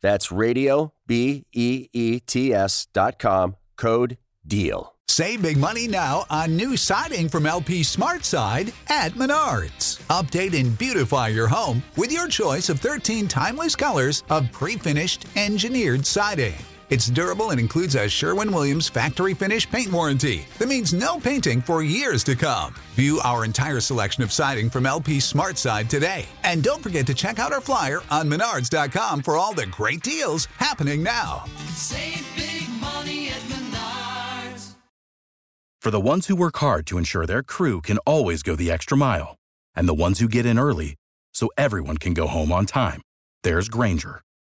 That's radio, B E E T S dot com, code DEAL. Save big money now on new siding from LP Smart Side at Menards. Update and beautify your home with your choice of 13 timeless colors of pre finished engineered siding. It's durable and includes a Sherwin Williams factory finish paint warranty that means no painting for years to come. View our entire selection of siding from LP Smart Side today. And don't forget to check out our flyer on menards.com for all the great deals happening now. Save big money at Menards. For the ones who work hard to ensure their crew can always go the extra mile, and the ones who get in early so everyone can go home on time, there's Granger,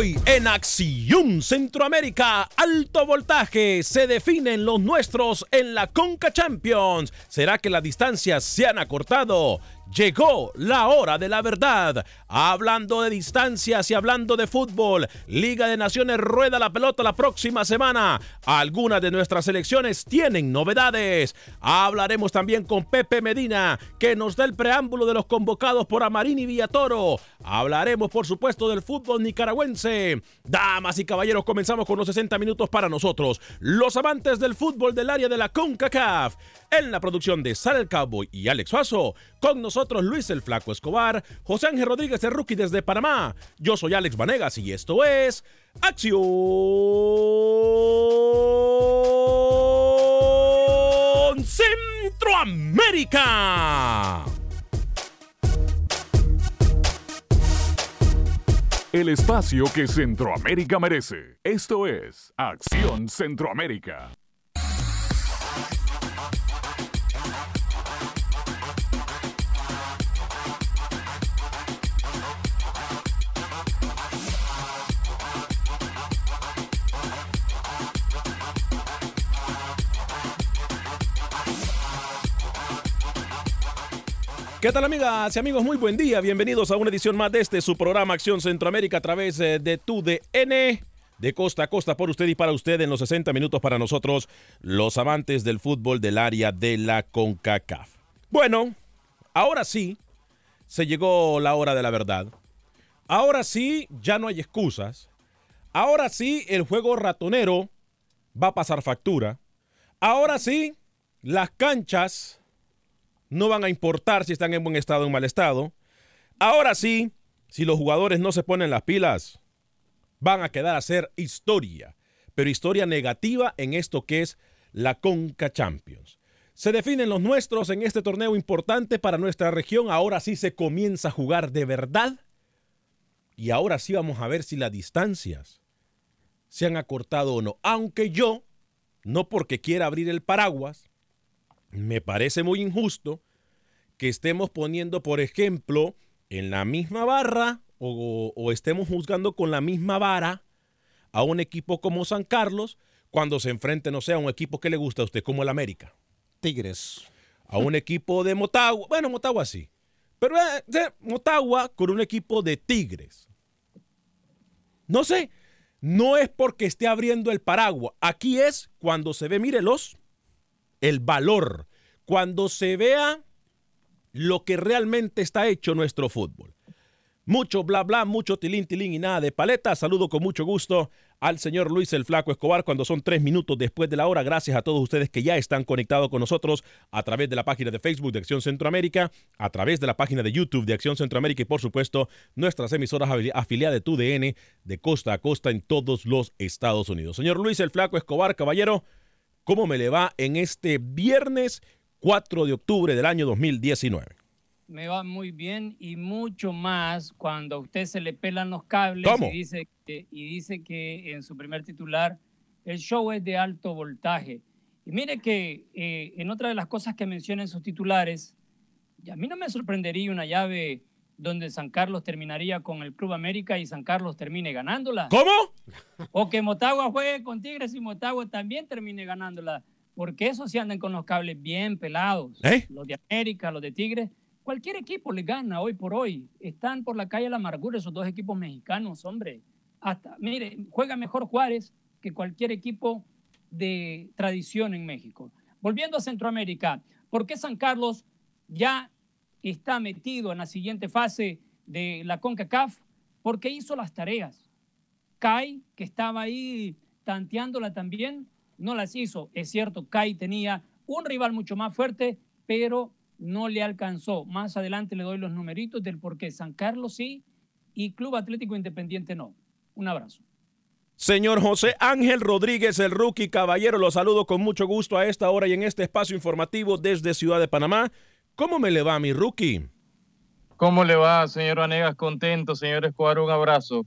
Hoy en Acción Centroamérica, alto voltaje, se definen los nuestros en la Conca Champions. ¿Será que las distancias se han acortado? Llegó la hora de la verdad. Hablando de distancias y hablando de fútbol, Liga de Naciones rueda la pelota la próxima semana. Algunas de nuestras selecciones tienen novedades. Hablaremos también con Pepe Medina, que nos da el preámbulo de los convocados por Amarini Villatoro. Hablaremos, por supuesto, del fútbol nicaragüense. Damas y caballeros, comenzamos con los 60 minutos para nosotros, los amantes del fútbol del área de la CONCACAF. En la producción de Sal el Cowboy y Alex Suazo, con nosotros Luis el Flaco Escobar, José Ángel Rodríguez de Rookie desde Panamá. Yo soy Alex Vanegas y esto es Acción Centroamérica. El espacio que Centroamérica merece. Esto es Acción Centroamérica. ¿Qué tal amigas y amigos? Muy buen día. Bienvenidos a una edición más de este su programa Acción Centroamérica a través eh, de tu DN. De costa a costa por usted y para usted en los 60 minutos para nosotros, los amantes del fútbol del área de la CONCACAF. Bueno, ahora sí, se llegó la hora de la verdad. Ahora sí, ya no hay excusas. Ahora sí, el juego ratonero va a pasar factura. Ahora sí, las canchas no van a importar si están en buen estado o en mal estado. Ahora sí, si los jugadores no se ponen las pilas, van a quedar a ser historia. pero historia negativa en esto que es la Conca Champions. Se definen los nuestros en este torneo importante para nuestra región. Ahora sí se comienza a jugar de verdad. Y ahora sí vamos a ver si las distancias se han acortado o no. Aunque yo, no porque quiera abrir el paraguas, me parece muy injusto que estemos poniendo, por ejemplo, en la misma barra o, o estemos juzgando con la misma vara a un equipo como San Carlos cuando se enfrente, no sé, a un equipo que le gusta a usted, como el América. Tigres. A un equipo de Motagua. Bueno, Motagua sí. Pero eh, eh, Motagua con un equipo de Tigres. No sé. No es porque esté abriendo el paraguas. Aquí es cuando se ve, mírelos, el valor. Cuando se vea lo que realmente está hecho nuestro fútbol. Mucho bla bla, mucho tilín tilín y nada de paleta. Saludo con mucho gusto al señor Luis el Flaco Escobar cuando son tres minutos después de la hora. Gracias a todos ustedes que ya están conectados con nosotros a través de la página de Facebook de Acción Centroamérica, a través de la página de YouTube de Acción Centroamérica y por supuesto nuestras emisoras afiliadas de TUDN de costa a costa en todos los Estados Unidos. Señor Luis el Flaco Escobar, caballero, ¿cómo me le va en este viernes 4 de octubre del año 2019? me va muy bien y mucho más cuando a usted se le pelan los cables ¿Cómo? y dice, que, y dice que en su primer titular el show es de alto voltaje. Y mire que eh, en otra de las cosas que menciona en sus titulares, y a mí no me sorprendería una llave donde San Carlos terminaría con el Club América y San Carlos termine ganándola. ¿Cómo? O que Motagua juegue con Tigres y Motagua también termine ganándola. Porque esos sí andan con los cables bien pelados. ¿Eh? Los de América, los de Tigres. Cualquier equipo le gana hoy por hoy. Están por la calle de la amargura esos dos equipos mexicanos, hombre. Hasta, mire, juega mejor Juárez que cualquier equipo de tradición en México. Volviendo a Centroamérica, ¿por qué San Carlos ya está metido en la siguiente fase de la CONCACAF? Porque hizo las tareas. Kai, que estaba ahí tanteándola también, no las hizo. Es cierto, Kai tenía un rival mucho más fuerte, pero no le alcanzó. Más adelante le doy los numeritos del por qué San Carlos sí y Club Atlético Independiente no. Un abrazo. Señor José Ángel Rodríguez, el rookie caballero, lo saludo con mucho gusto a esta hora y en este espacio informativo desde Ciudad de Panamá. ¿Cómo me le va, mi rookie? ¿Cómo le va, señor Vanegas? Contento, señor Escobar, un abrazo.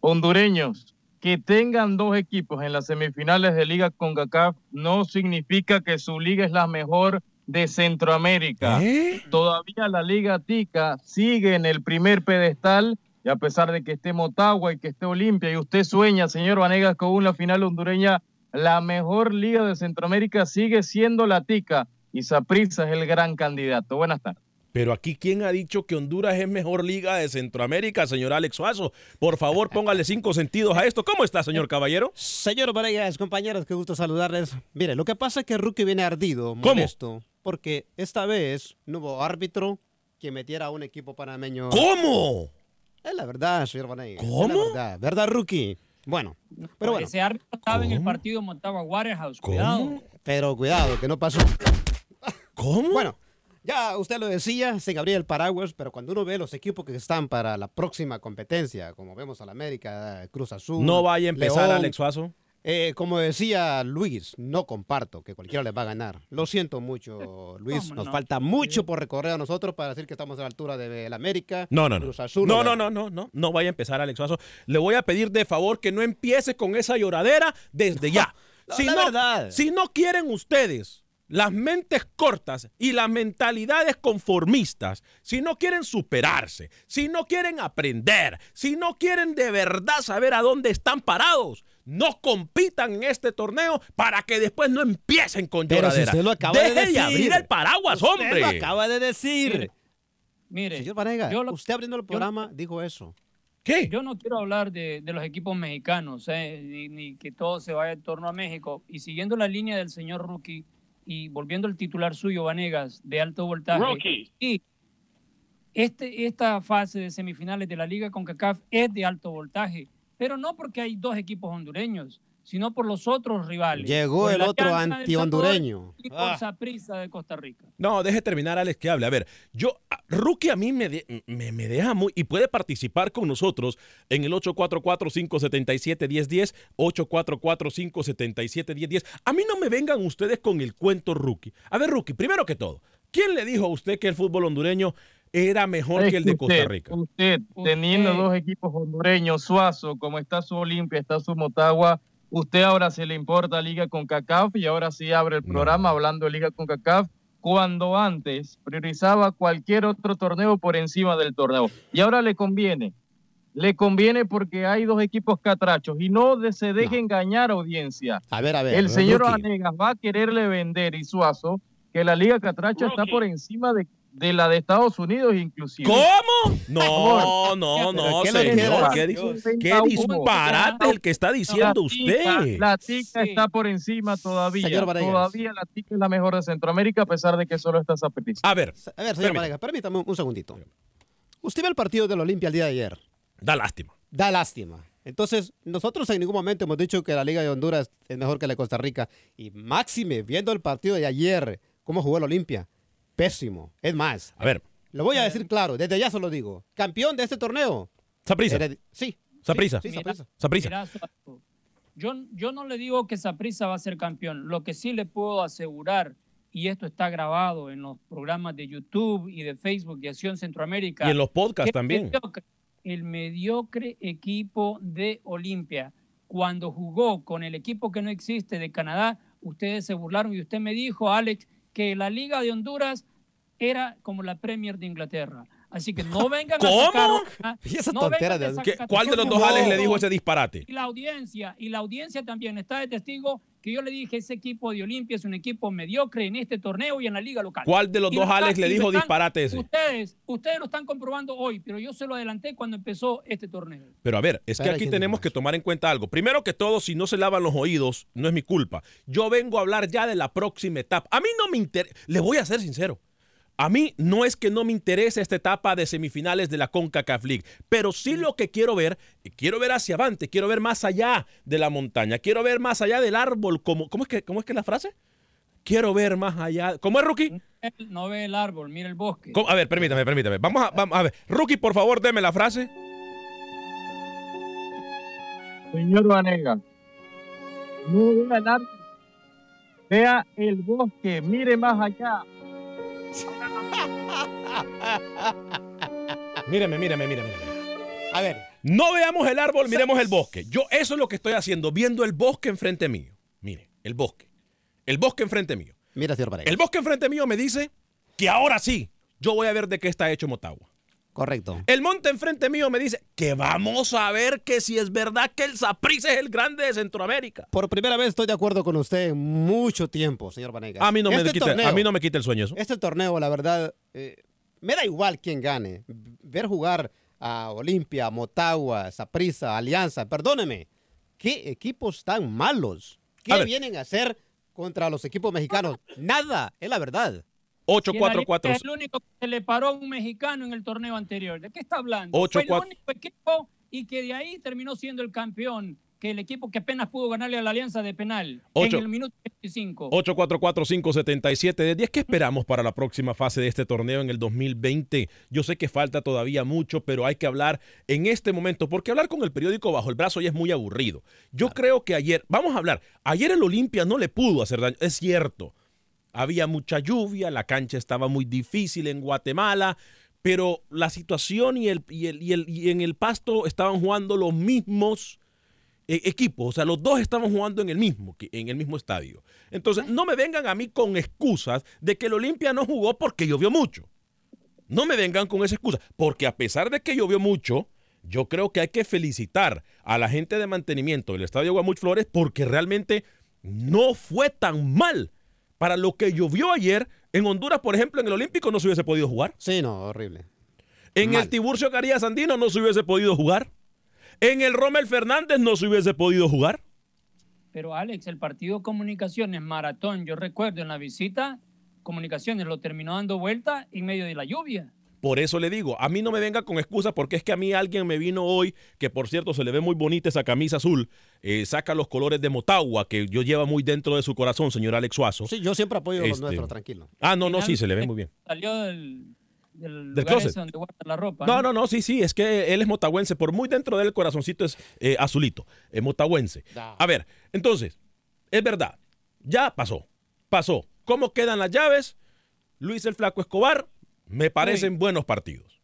Hondureños, que tengan dos equipos en las semifinales de Liga CONCACAF no significa que su liga es la mejor de Centroamérica. ¿Eh? Todavía la Liga Tica sigue en el primer pedestal y a pesar de que esté Motagua y que esté Olimpia y usted sueña, señor Vanegas, con una final hondureña, la mejor liga de Centroamérica sigue siendo la Tica y Saprissa es el gran candidato. Buenas tardes. Pero aquí, ¿quién ha dicho que Honduras es mejor liga de Centroamérica, señor Alex Suazo? Por favor, póngale cinco sentidos a esto. ¿Cómo está, señor caballero? Señor Vanegas, compañeros, qué gusto saludarles. Mire, lo que pasa es que Rookie viene ardido, ¿Cómo? molesto, porque esta vez no hubo árbitro que metiera a un equipo panameño. ¿Cómo? Es la verdad, señor Vanegas. es ¿Cómo? la verdad, ¿verdad, Rookie? Bueno, pero bueno, Ese árbitro estaba en el ¿Cómo? partido Motagua Warehouse. Cuidado. ¿Cómo? pero cuidado, que no pasó. ¿Cómo? Bueno, ya usted lo decía, se abría el paraguas, pero cuando uno ve los equipos que están para la próxima competencia, como vemos al América, Cruz Azul. no vaya a empezar, León, Alex Suazo. Eh, como decía Luis, no comparto que cualquiera les va a ganar. Lo siento mucho, Luis. ¿Cómo Nos no? falta mucho por recorrer a nosotros para decir que estamos a la altura de la América. No, no, no. Cruz Azul. No, no, no, no, no. No vaya a empezar, Alex Suazo. Le voy a pedir de favor que no empiece con esa lloradera desde ya. No, si, la no, verdad. si no quieren ustedes las mentes cortas y las mentalidades conformistas, si no quieren superarse, si no quieren aprender, si no quieren de verdad saber a dónde están parados, no compitan en este torneo para que después no empiecen con Pero si lloradera. usted lo acaba de decir. abrir el paraguas, Usted hombre. lo acaba de decir. Mire, Señor Vanega, lo- usted abriendo el programa dijo eso. ¿Qué? yo no quiero hablar de, de los equipos mexicanos, eh, ni, ni que todo se vaya en torno a México. Y siguiendo la línea del señor Rookie y volviendo al titular suyo, Vanegas, de alto voltaje. Y este, esta fase de semifinales de la Liga CONCACAF es de alto voltaje, pero no porque hay dos equipos hondureños, sino por los otros rivales. Llegó Por el otro antihondureño. Y por Ah. Saprissa de Costa Rica. No, deje terminar, Alex, que hable. A ver, yo, Rookie a mí me, de- me, me deja muy... Y puede participar con nosotros en el 844-577-1010, 844-577-1010. A mí no me vengan ustedes con el cuento, Rookie. A ver, Rookie, primero que todo, ¿quién le dijo a usted que el fútbol hondureño era mejor Es que el de Costa Rica? Usted, teniendo dos equipos hondureños, Suazo, como está su Olimpia, está su Motagua, usted ahora se le importa Liga con CACAF y ahora sí abre el programa hablando de Liga con CACAF, cuando antes priorizaba cualquier otro torneo por encima del torneo. Y ahora le conviene. Le conviene porque hay dos equipos catrachos y no de- se deje engañar audiencia. A ver, a ver. El señor. Vanegas va a quererle vender y Suazo que la Liga Catracho está por encima de, de la de Estados Unidos inclusive. ¿Cómo? No, no, no, ¿Qué le señor. ¿Qué, disparate el que está diciendo La tica- usted? La tica está por encima todavía. Señor. Todavía la tica es la mejor de Centroamérica a pesar de que solo está Saprissa. A ver, A ver, señor Vanegas, permítame un, un segundito. Usted ve el partido del Olimpia el día de ayer. da lástima. Da lástima. Entonces, nosotros en ningún momento hemos dicho que la Liga de Honduras es mejor que la de Costa Rica. Y máxime, viendo el partido de ayer, cómo jugó el Olimpia, pésimo. Es más, A ver, lo voy a decir claro, desde ya se lo digo. Campeón de este torneo. Saprissa. Hered- Sí. Saprissa. Sí, Suazo, Yo, yo no le digo que Saprissa va a ser campeón. Lo que sí le puedo asegurar, y esto está grabado en los programas de YouTube y de Facebook de Acción Centroamérica. Y en los podcasts también. mediocre- el mediocre equipo de Olimpia, cuando jugó con el equipo que no existe de Canadá, ustedes se burlaron y usted me dijo, Alex, que la Liga de Honduras era como la Premier de Inglaterra. Así que no vengan ¿Cómo? a sacar... ah, Y esa no tontera de- a ¿Qué- sacar- ¿Cuál de los dos? Alex le dijo ese disparate? y la audiencia, y la audiencia también está de testigo que yo le dije, ese equipo de Olimpia es un equipo mediocre en este torneo y en la liga local. ¿Cuál de los Y dos lo están- Alex le dijo están- disparate ese? Ustedes, ustedes lo están comprobando hoy, pero yo se lo adelanté cuando empezó este torneo. Pero a ver, es que aquí ¿quién tenemos que tomar en cuenta algo. Primero que todo, si no se lavan los oídos, no es mi culpa. Yo vengo a hablar ya de la próxima etapa. A mí no me interesa, le voy a ser sincero. A mí no es que no me interese esta etapa de semifinales de la CONCACAF League, pero sí lo que quiero ver, quiero ver hacia adelante, quiero ver más allá de la montaña, quiero ver más allá del árbol, como, ¿cómo es que, cómo es que es la frase? Quiero ver más allá. ¿Cómo es, Rookie? Él no ve el árbol, mira el bosque. ¿Cómo? A ver, permítame, permítame. Vamos a, vamos a ver. Rookie, por favor, deme la frase. Señor Vanega, no vea el árbol, vea el bosque, mire más allá. Míreme, míreme, míreme, míreme. A ver, No veamos el árbol, miremos el bosque. Yo eso es lo que estoy haciendo, viendo el bosque enfrente mío. Mire, el bosque. El bosque enfrente mío. mira, señor Vanegas. El bosque enfrente mío me dice que ahora sí, yo voy a ver de qué está hecho Motagua. Correcto. El monte enfrente mío me dice que vamos a ver que si es verdad que el Saprissa es el grande de Centroamérica. Por primera vez estoy de acuerdo con usted en mucho tiempo, señor Vanegas. A mí no, me, Este quita, torneo- a mí no me quita el sueño eso. Este torneo, la verdad, eh, me da igual quién gane. Ver jugar a Olimpia, Motagua, Saprissa, Alianza, perdóneme. ¿Qué equipos tan malos? ¿Qué vienen a hacer contra los equipos mexicanos? Nada, es la verdad. Si el Alianza 844 Es el único que se le paró a un mexicano en el torneo anterior. ¿De qué está hablando? Ocho, Fue el cuatro. único equipo y que de ahí terminó siendo el campeón. Que el equipo que apenas pudo ganarle a la Alianza de penal en el minuto 25. 844-577 de 10. ¿Qué esperamos para la próxima fase de este torneo en el 2020? Yo sé que falta todavía mucho, pero hay que hablar en este momento, porque hablar con el periódico bajo el brazo ya es muy aburrido. Yo creo que ayer, vamos a hablar, ayer el Olimpia no le pudo hacer daño, es cierto. Había mucha lluvia, la cancha estaba muy difícil en Guatemala, pero la situación y, el, y, el, y, el, y en el pasto estaban jugando los mismos eh, equipos, o sea, los dos estaban jugando en el mismo, en el mismo estadio. Entonces, no me vengan a mí con excusas de que el Olimpia no jugó porque llovió mucho. No me vengan con esa excusa, porque a pesar de que llovió mucho, yo creo que hay que felicitar a la gente de mantenimiento del estadio Guamuch Flores porque realmente no fue tan mal para lo que llovió ayer. En Honduras, por ejemplo, en el Olímpico no se hubiese podido jugar. Sí, no, horrible. En Mal. el Tiburcio Carías Andino no se hubiese podido jugar. En el Rommel Fernández no se hubiese podido jugar. Pero Alex, el partido Comunicaciones Maratón, yo recuerdo en la visita, Comunicaciones lo terminó dando vuelta en medio de la lluvia. Por eso le digo, a mí no me venga con excusas porque es que a mí alguien me vino hoy, que por cierto se le ve muy bonita esa camisa azul, eh, saca los colores de Motagua, que yo lleva muy dentro de su corazón, señor Alex Suazo. Sí, yo siempre apoyo a los Este- nuestros, tranquilo. Ah, no, no, sí, se le ve muy bien. Salió del, del, Del lugar closet. ese donde guarda la ropa. No, no, no, sí, sí, es que él es motagüense, por muy dentro del corazoncito es eh, azulito, es motagüense. A ver, entonces, es verdad, ya pasó, pasó. ¿Cómo quedan las llaves? Luis el Flaco Escobar, me parecen buenos partidos.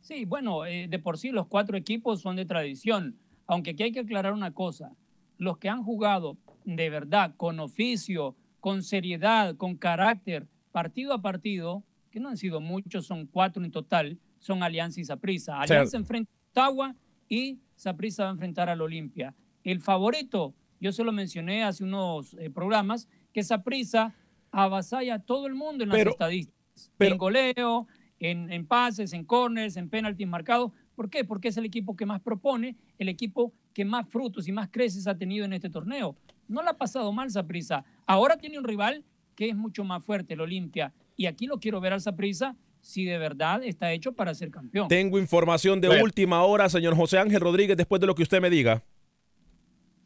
Sí, bueno, eh, de por sí los cuatro equipos son de tradición, aunque aquí hay que aclarar una cosa, los que han jugado de verdad, con oficio, con seriedad, con carácter, partido a partido, que no han sido muchos, son cuatro en total, son Alianza y Saprissa. sea- Alianza enfrenta a Ottawa y Saprissa va a enfrentar al Olimpia. El favorito, yo se lo mencioné hace unos eh, programas, que Saprissa avasalla a todo el mundo en las Pero- estadísticas, pero- en goleo, en, en pases, en corners, en penaltis marcados. ¿Por qué? Porque es el equipo que más propone, el equipo que más frutos y más creces ha tenido en este torneo. No le ha pasado mal Saprissa. Ahora tiene un rival que es mucho más fuerte, el Olimpia. Y aquí lo quiero ver al Saprissa si de verdad está hecho para ser campeón. Tengo información de Bueno. última hora, señor José Ángel Rodríguez, después de lo que usted me diga.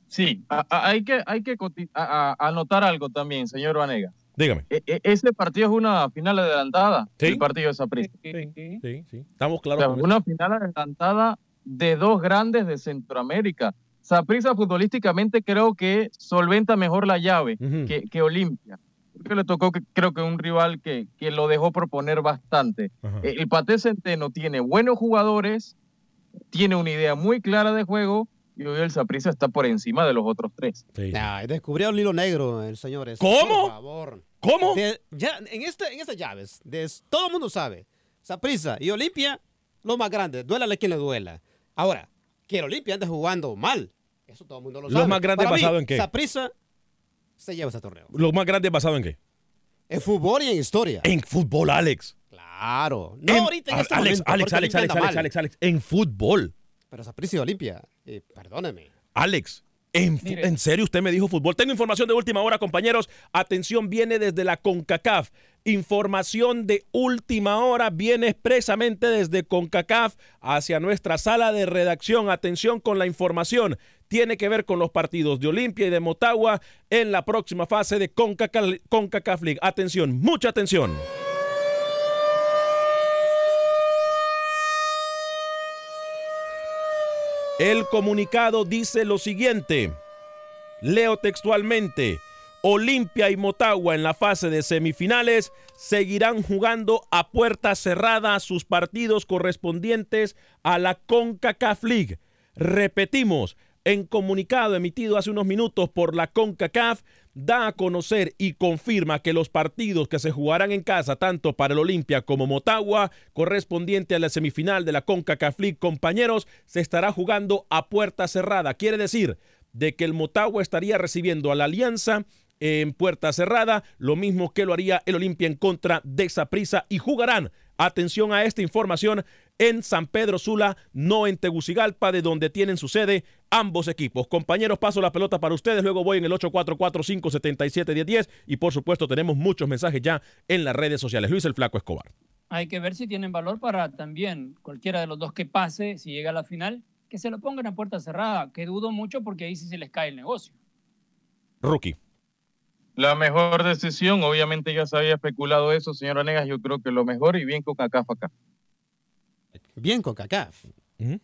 Sí, a- a- hay que, hay que coti- a- a- anotar algo también, señor Vanega. Dígame. E- e- ese partido es una final adelantada, Sí. el partido de Saprissa. Sí, sí. Sí, sí, estamos O claros sea, con eso. una final adelantada de dos grandes de Centroamérica. Saprissa futbolísticamente creo que solventa mejor la llave Ujú. que, que Olimpia. Porque le tocó que, creo que un rival que, que lo dejó proponer bastante. Eh, El Pate Centeno tiene buenos jugadores, tiene una idea muy clara de juego y hoy el Saprissa está por encima de los otros tres. Sí. Ay, descubrió el hilo negro, el señor. ese. ¿Cómo? Por favor. ¿Cómo? De- ya, en, este, en estas llaves, de- todo el mundo sabe. Saprissa y Olimpia, lo más grande. Duélale quien le duela. Ahora, que el Olimpia ande jugando mal. Eso todo el mundo lo Los sabe. más grandes Para mí, basado en qué? Saprissa se lleva ese torneo. ¿Lo más grande basado en qué? En fútbol y en historia. En fútbol, Alex. Claro. No En- ahorita en este Alex, momento, Alex, Alex, Alex, anda Alex. Alex, Alex, en fútbol. Pero Saprissa Olimpia, eh, perdóneme. Alex, en, en serio usted me dijo fútbol. Tengo información de última hora, compañeros. Atención, viene desde la CONCACAF. Información de última hora viene expresamente desde CONCACAF hacia nuestra sala de redacción. Atención con la información. Tiene que ver con los partidos de Olimpia y de Motagua en la próxima fase de CONCACAF, CONCACAF League. Atención, mucha atención. El comunicado dice lo siguiente. Leo textualmente. Olimpia y Motagua en la fase de semifinales seguirán jugando a puerta cerrada sus partidos correspondientes a la CONCACAF League. Repetimos, en comunicado emitido hace unos minutos por la CONCACAF, da a conocer y confirma que los partidos que se jugarán en casa, tanto para el Olimpia como Motagua, correspondiente a la semifinal de la CONCACAF League, compañeros, se estará jugando a puerta cerrada. Quiere decir de que el Motagua estaría recibiendo a la Alianza en puerta cerrada, lo mismo que lo haría el Olimpia en contra de Saprissa y jugarán, atención a esta información, en San Pedro Sula, no en Tegucigalpa, de donde tienen su sede ambos equipos. Compañeros, paso la pelota para ustedes, luego voy en el 844-577-1010 y por supuesto tenemos muchos mensajes ya en las redes sociales. Luis el Flaco Escobar. Hay que ver si tienen valor para también cualquiera de los dos que pase, si llega a la final, que se lo pongan a puerta cerrada, que dudo mucho porque ahí sí se les cae el negocio. Rookie. La mejor decisión, obviamente ya se había especulado eso, señor Vanegas, yo creo que lo mejor y bien con CACAF acá. Bien con CACAF. Ujú.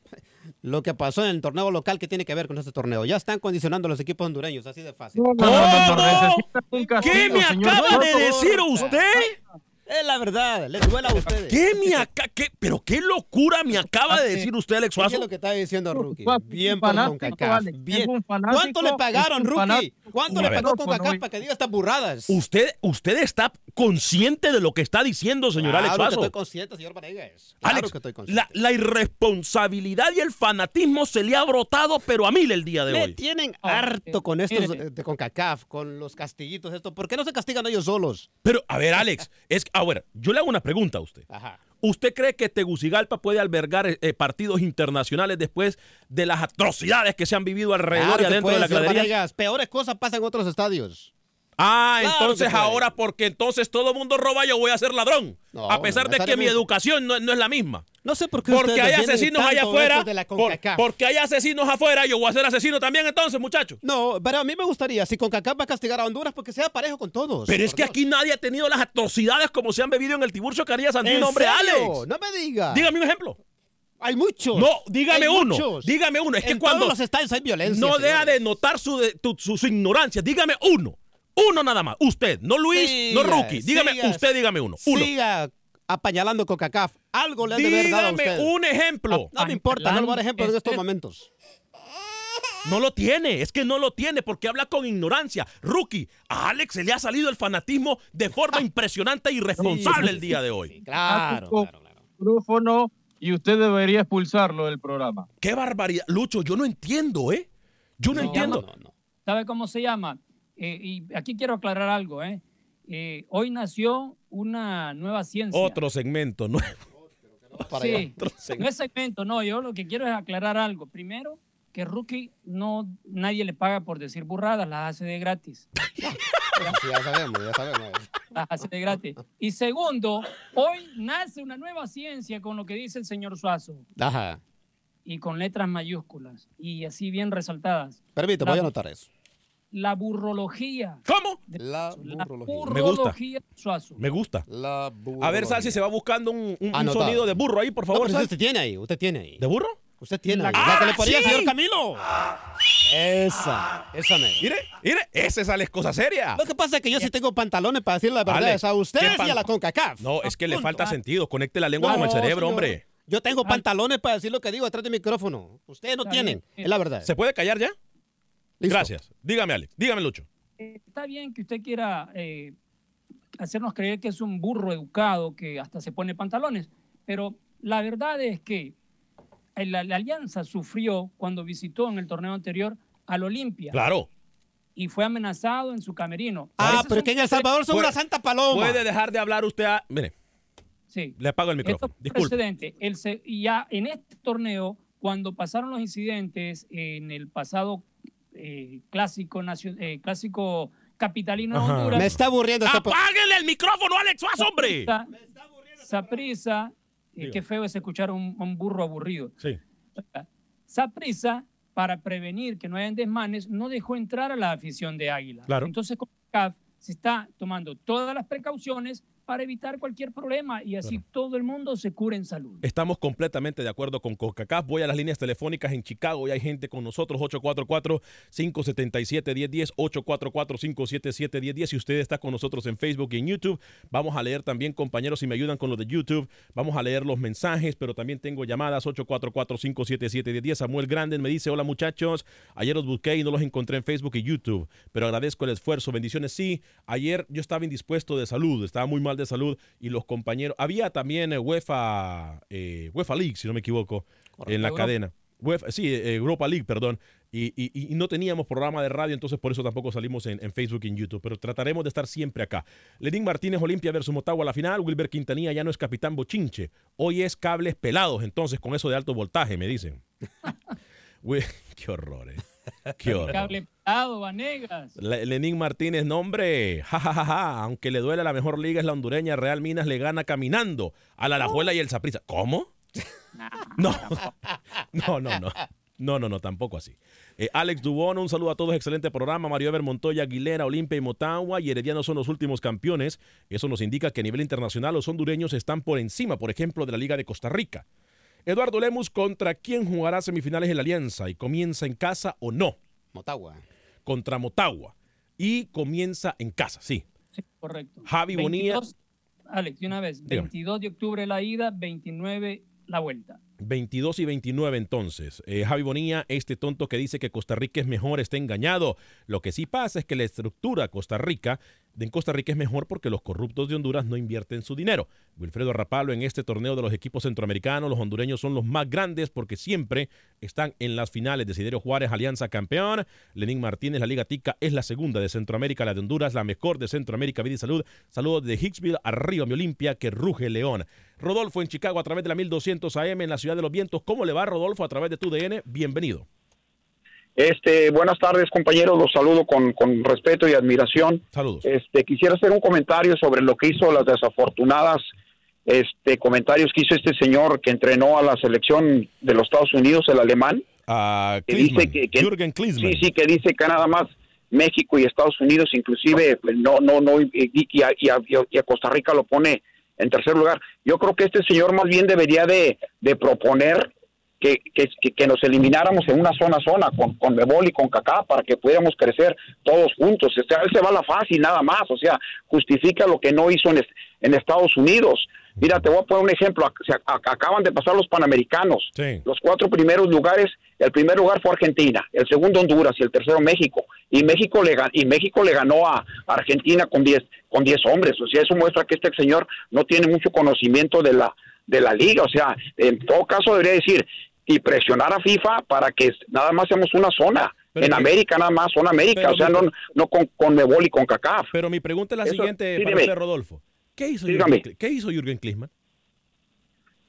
Lo que pasó en el torneo local, que tiene que ver con este torneo? Ya están condicionando a los equipos hondureños, así de fácil. ¿Qué me acaba de decir usted? Es la verdad, les duela a ustedes. ¿Qué me acaba? ¿Qué? ¿Pero qué locura me acaba de decir usted, Alex ¿Qué es Suazo? lo que está diciendo Rookie? Bien por CONCACAF. Bien. ¿Cuánto le pagaron, Rookie? ¿Cuánto le pagó CONCACAF para que diga estas burradas? Usted, usted está consciente de lo que está diciendo, señor claro Alex que Suazo. estoy consciente, señor Vanegas. Claro Alex, que estoy consciente. la, la irresponsabilidad y el fanatismo se le ha brotado, pero a mil el día de Le hoy. tienen Ah, harto eh, con estos mire. eh, de CONCACAF, con los castiguitos estos. ¿Por qué no se castigan ellos solos? Pero, a ver, Alex, es, ver, yo le hago una pregunta a usted. Ajá. ¿Usted cree que Tegucigalpa puede albergar eh, eh, partidos internacionales después de las atrocidades que se han vivido alrededor Claro y adentro de la gradería? Peores cosas pasan en otros estadios. Ah, Claro entonces ahora porque entonces todo el mundo roba, yo voy a ser ladrón. No, a pesar no de que mi educación no, no es la misma. No sé por qué Porque hay asesinos allá afuera. esto de la por- porque hay asesinos afuera, yo voy a ser asesino también entonces, muchachos. No, pero a mí me gustaría, si CONCACAF va a castigar a Honduras, porque sea parejo con todos. Pero es que Dios. aquí nadie ha tenido las atrocidades como se han bebido en el Tiburcio Carías ¿En Sandino, hombre, serio? Alex. No me diga. Dígame un ejemplo. Hay muchos. No, dígame Hay uno. muchos. Dígame uno. Es que cuando todos los estadios hay violencia. no deja de notar su, de- tu- su, su ignorancia. Dígame uno. Uno nada más. Usted, no Luis, no Rookie. Dígame, siga, usted dígame uno. Uno. Siga apañalando CONCACAF. Algo le han de haber dado a Dígame usted. un ejemplo. No me importa, no le voy a dar ejemplos en estos momentos. No lo tiene, es que no lo tiene porque habla con ignorancia. Rookie, a Alex se le ha salido el fanatismo de forma impresionante e irresponsable sí, el día de hoy. Claro, claro, claro. micrófono y usted debería expulsarlo del programa. Qué barbaridad. Lucho, yo no entiendo, ¿eh? Yo no, No, entiendo. No, no. ¿Sabe cómo se llama? Eh, y aquí quiero aclarar algo. ¿eh? Eh, hoy nació una nueva ciencia. Otro segmento, ¿no? Para Sí, segmento. no es segmento, no. Yo lo que quiero es aclarar algo. Primero, que Rookie no, nadie le paga por decir burradas, las hace de gratis. Sí, ya sabemos, ya sabemos. Las hace de gratis. Y segundo, hoy nace una nueva ciencia con lo que dice el señor Suazo Ajá. y con letras mayúsculas y así bien resaltadas. Permítame, voy a anotar eso. La burrología. ¿Cómo? La La burrología. Me gusta. Suazo. Me gusta. La burrología. A ver, Salsi, se va buscando un, un- sonido de burro ahí, por No, favor. pero Sal. usted tiene ahí, usted tiene ahí. ¿De burro? Usted tiene ahí. La- La que le ¡Ah, sí! señor Camilo. Esa, esa mera. Mire, mire, ese sale cosa seria. Lo que pasa es que yo sí tengo pantalones para decir las Alex, verdades a ustedes ¿qué y a la CONCACAF. No, es que le Punto. falta Ah. sentido. Conecte la lengua No, con el cerebro, señor. hombre. Yo tengo pantalones para decir lo que digo detrás de micrófono. Ustedes no tienen. Es la verdad. ¿Se puede callar ya? Listo. Gracias. Dígame, Alex. Dígame, Lucho. Eh, Está bien que usted quiera eh, hacernos creer que es un burro educado que hasta se pone pantalones, pero la verdad es que la, la Alianza sufrió cuando visitó en el torneo anterior al Olimpia Claro. y fue amenazado en su camerino. Ah, Ese pero es que en El Salvador son Puede- una santa paloma. Puede dejar de hablar usted a... Mire, Sí. le apago el Esto micrófono. Disculpe. precedente. El se- y ya en este torneo, cuando pasaron los incidentes en el pasado eh, clásico, eh, clásico capitalino de. Honduras, Me está aburriendo po- ¡Apáguenle el micrófono, Alex Suazo, hombre! Saprisa, eh, qué feo es escuchar a un, un burro aburrido. Sí. Saprisa, para prevenir que no hayan desmanes, no dejó entrar a la afición de Águila. Claro. Entonces, con CAF se está tomando todas las precauciones para evitar cualquier problema y así todo el mundo se cure en salud. Estamos completamente de acuerdo con CONCACAF. Voy a las líneas telefónicas en Chicago y hay gente con nosotros, 844-577-1010, 844-577-1010. Si usted está con nosotros en Facebook y en YouTube, vamos a leer también, compañeros, si me ayudan con lo de YouTube, vamos a leer los mensajes, pero también tengo llamadas, 844-577-1010. Samuel Grandes me dice, hola muchachos, ayer los busqué y no los encontré en Facebook y YouTube, pero agradezco el esfuerzo, bendiciones. Sí, ayer yo estaba indispuesto de salud, estaba muy mal de salud y los compañeros, había también eh, UEFA, eh, UEFA League, si no me equivoco, en la Europa. cadena. UEFA- sí, eh, Europa League, perdón. Y, y- y no teníamos programa de radio, entonces por eso tampoco salimos en, en Facebook y en YouTube. Pero trataremos de estar siempre acá. Lenín Martínez, Olimpia versus Motagua a la final. Wilber Quintanilla ya no es capitán bochinche. Hoy es cables pelados, entonces, con eso de alto voltaje, me dicen. Qué horror, eh. Qué Vanegas. Lenín Martínez, nombre, ja, ja, ja, ja. aunque le duele la mejor liga es la hondureña, Real Minas le gana caminando a la Alajuela y el Saprissa. ¿Cómo? No, no, no, no. No, no, no, tampoco así. Eh, Alex Dubón, un saludo a todos, excelente programa. Mario Ever Montoya, Aguilera, Olimpia y Motagua y Herediano son los últimos campeones. Eso nos indica que a nivel internacional los hondureños están por encima, por ejemplo, de la Liga de Costa Rica. Eduardo Lemus, ¿contra quién jugará semifinales en la Alianza? ¿Y comienza en casa o no? Motagua. contra Motagua. Y comienza en casa, sí. Sí, correcto. Javi Bonilla. 22, Alex, de una vez. Dígame. 22 de octubre la ida, 29 la vuelta. 22 y 29 entonces. Eh, Javi Bonilla, este tonto que dice que Costa Rica es mejor, está engañado. Lo que sí pasa es que la estructura Costa Rica, en Costa Rica es mejor porque los corruptos de Honduras no invierten su dinero. Wilfredo Rapalo, en este torneo de los equipos centroamericanos, los hondureños son los más grandes porque siempre están en las finales. Desiderio Juárez, Alianza campeón. Lenín Martínez, la Liga Tica es la segunda de Centroamérica, la de Honduras, la mejor de Centroamérica. Vida y salud. Saludos de Hicksville, arriba mi Olimpia, que ruge León. Rodolfo en Chicago a través de la 1200 AM en la ciudad de los vientos. ¿Cómo le va Rodolfo a través de tu DN? Bienvenido. Este, buenas tardes, compañeros. Los saludo con, con respeto y admiración. Saludos. Este, quisiera hacer un comentario sobre lo que hizo las desafortunadas este, comentarios que hizo este señor que entrenó a la selección de los Estados Unidos, el alemán. A que dice que, que- Jürgen. Sí, sí, que dice que nada más México y Estados Unidos, inclusive, pues, no, no, no, y, y a, y a- y a Costa Rica lo pone en tercer lugar. Yo creo que este señor más bien debería de, de proponer que, que, que- nos elimináramos en una zona a zona con, con Mebol y con Cacá para que pudiéramos crecer todos juntos. O sea, él se va a la fácil nada más, o sea, justifica lo que no hizo en, es- en Estados Unidos. Mira, te voy a poner un ejemplo. Ac- se ac- acaban de pasar los Panamericanos. Sí. Los cuatro primeros lugares, el primer lugar fue Argentina, el segundo Honduras y el tercero México. Y México le, y México le ganó a Argentina con 10 con 10 hombres. O sea, eso muestra que este señor no tiene mucho conocimiento de la de la liga. O sea, en todo caso debería decir y presionar a FIFA para que nada más seamos una zona. Pero en América nada más, zona América, Pero o sea, no, no con, con Mebol y con CACAF. Pero mi pregunta es la Eso- siguiente sí, para dime. usted, Rodolfo. ¿Qué hizo. Jürgen, ¿Qué hizo Jürgen Klinsmann?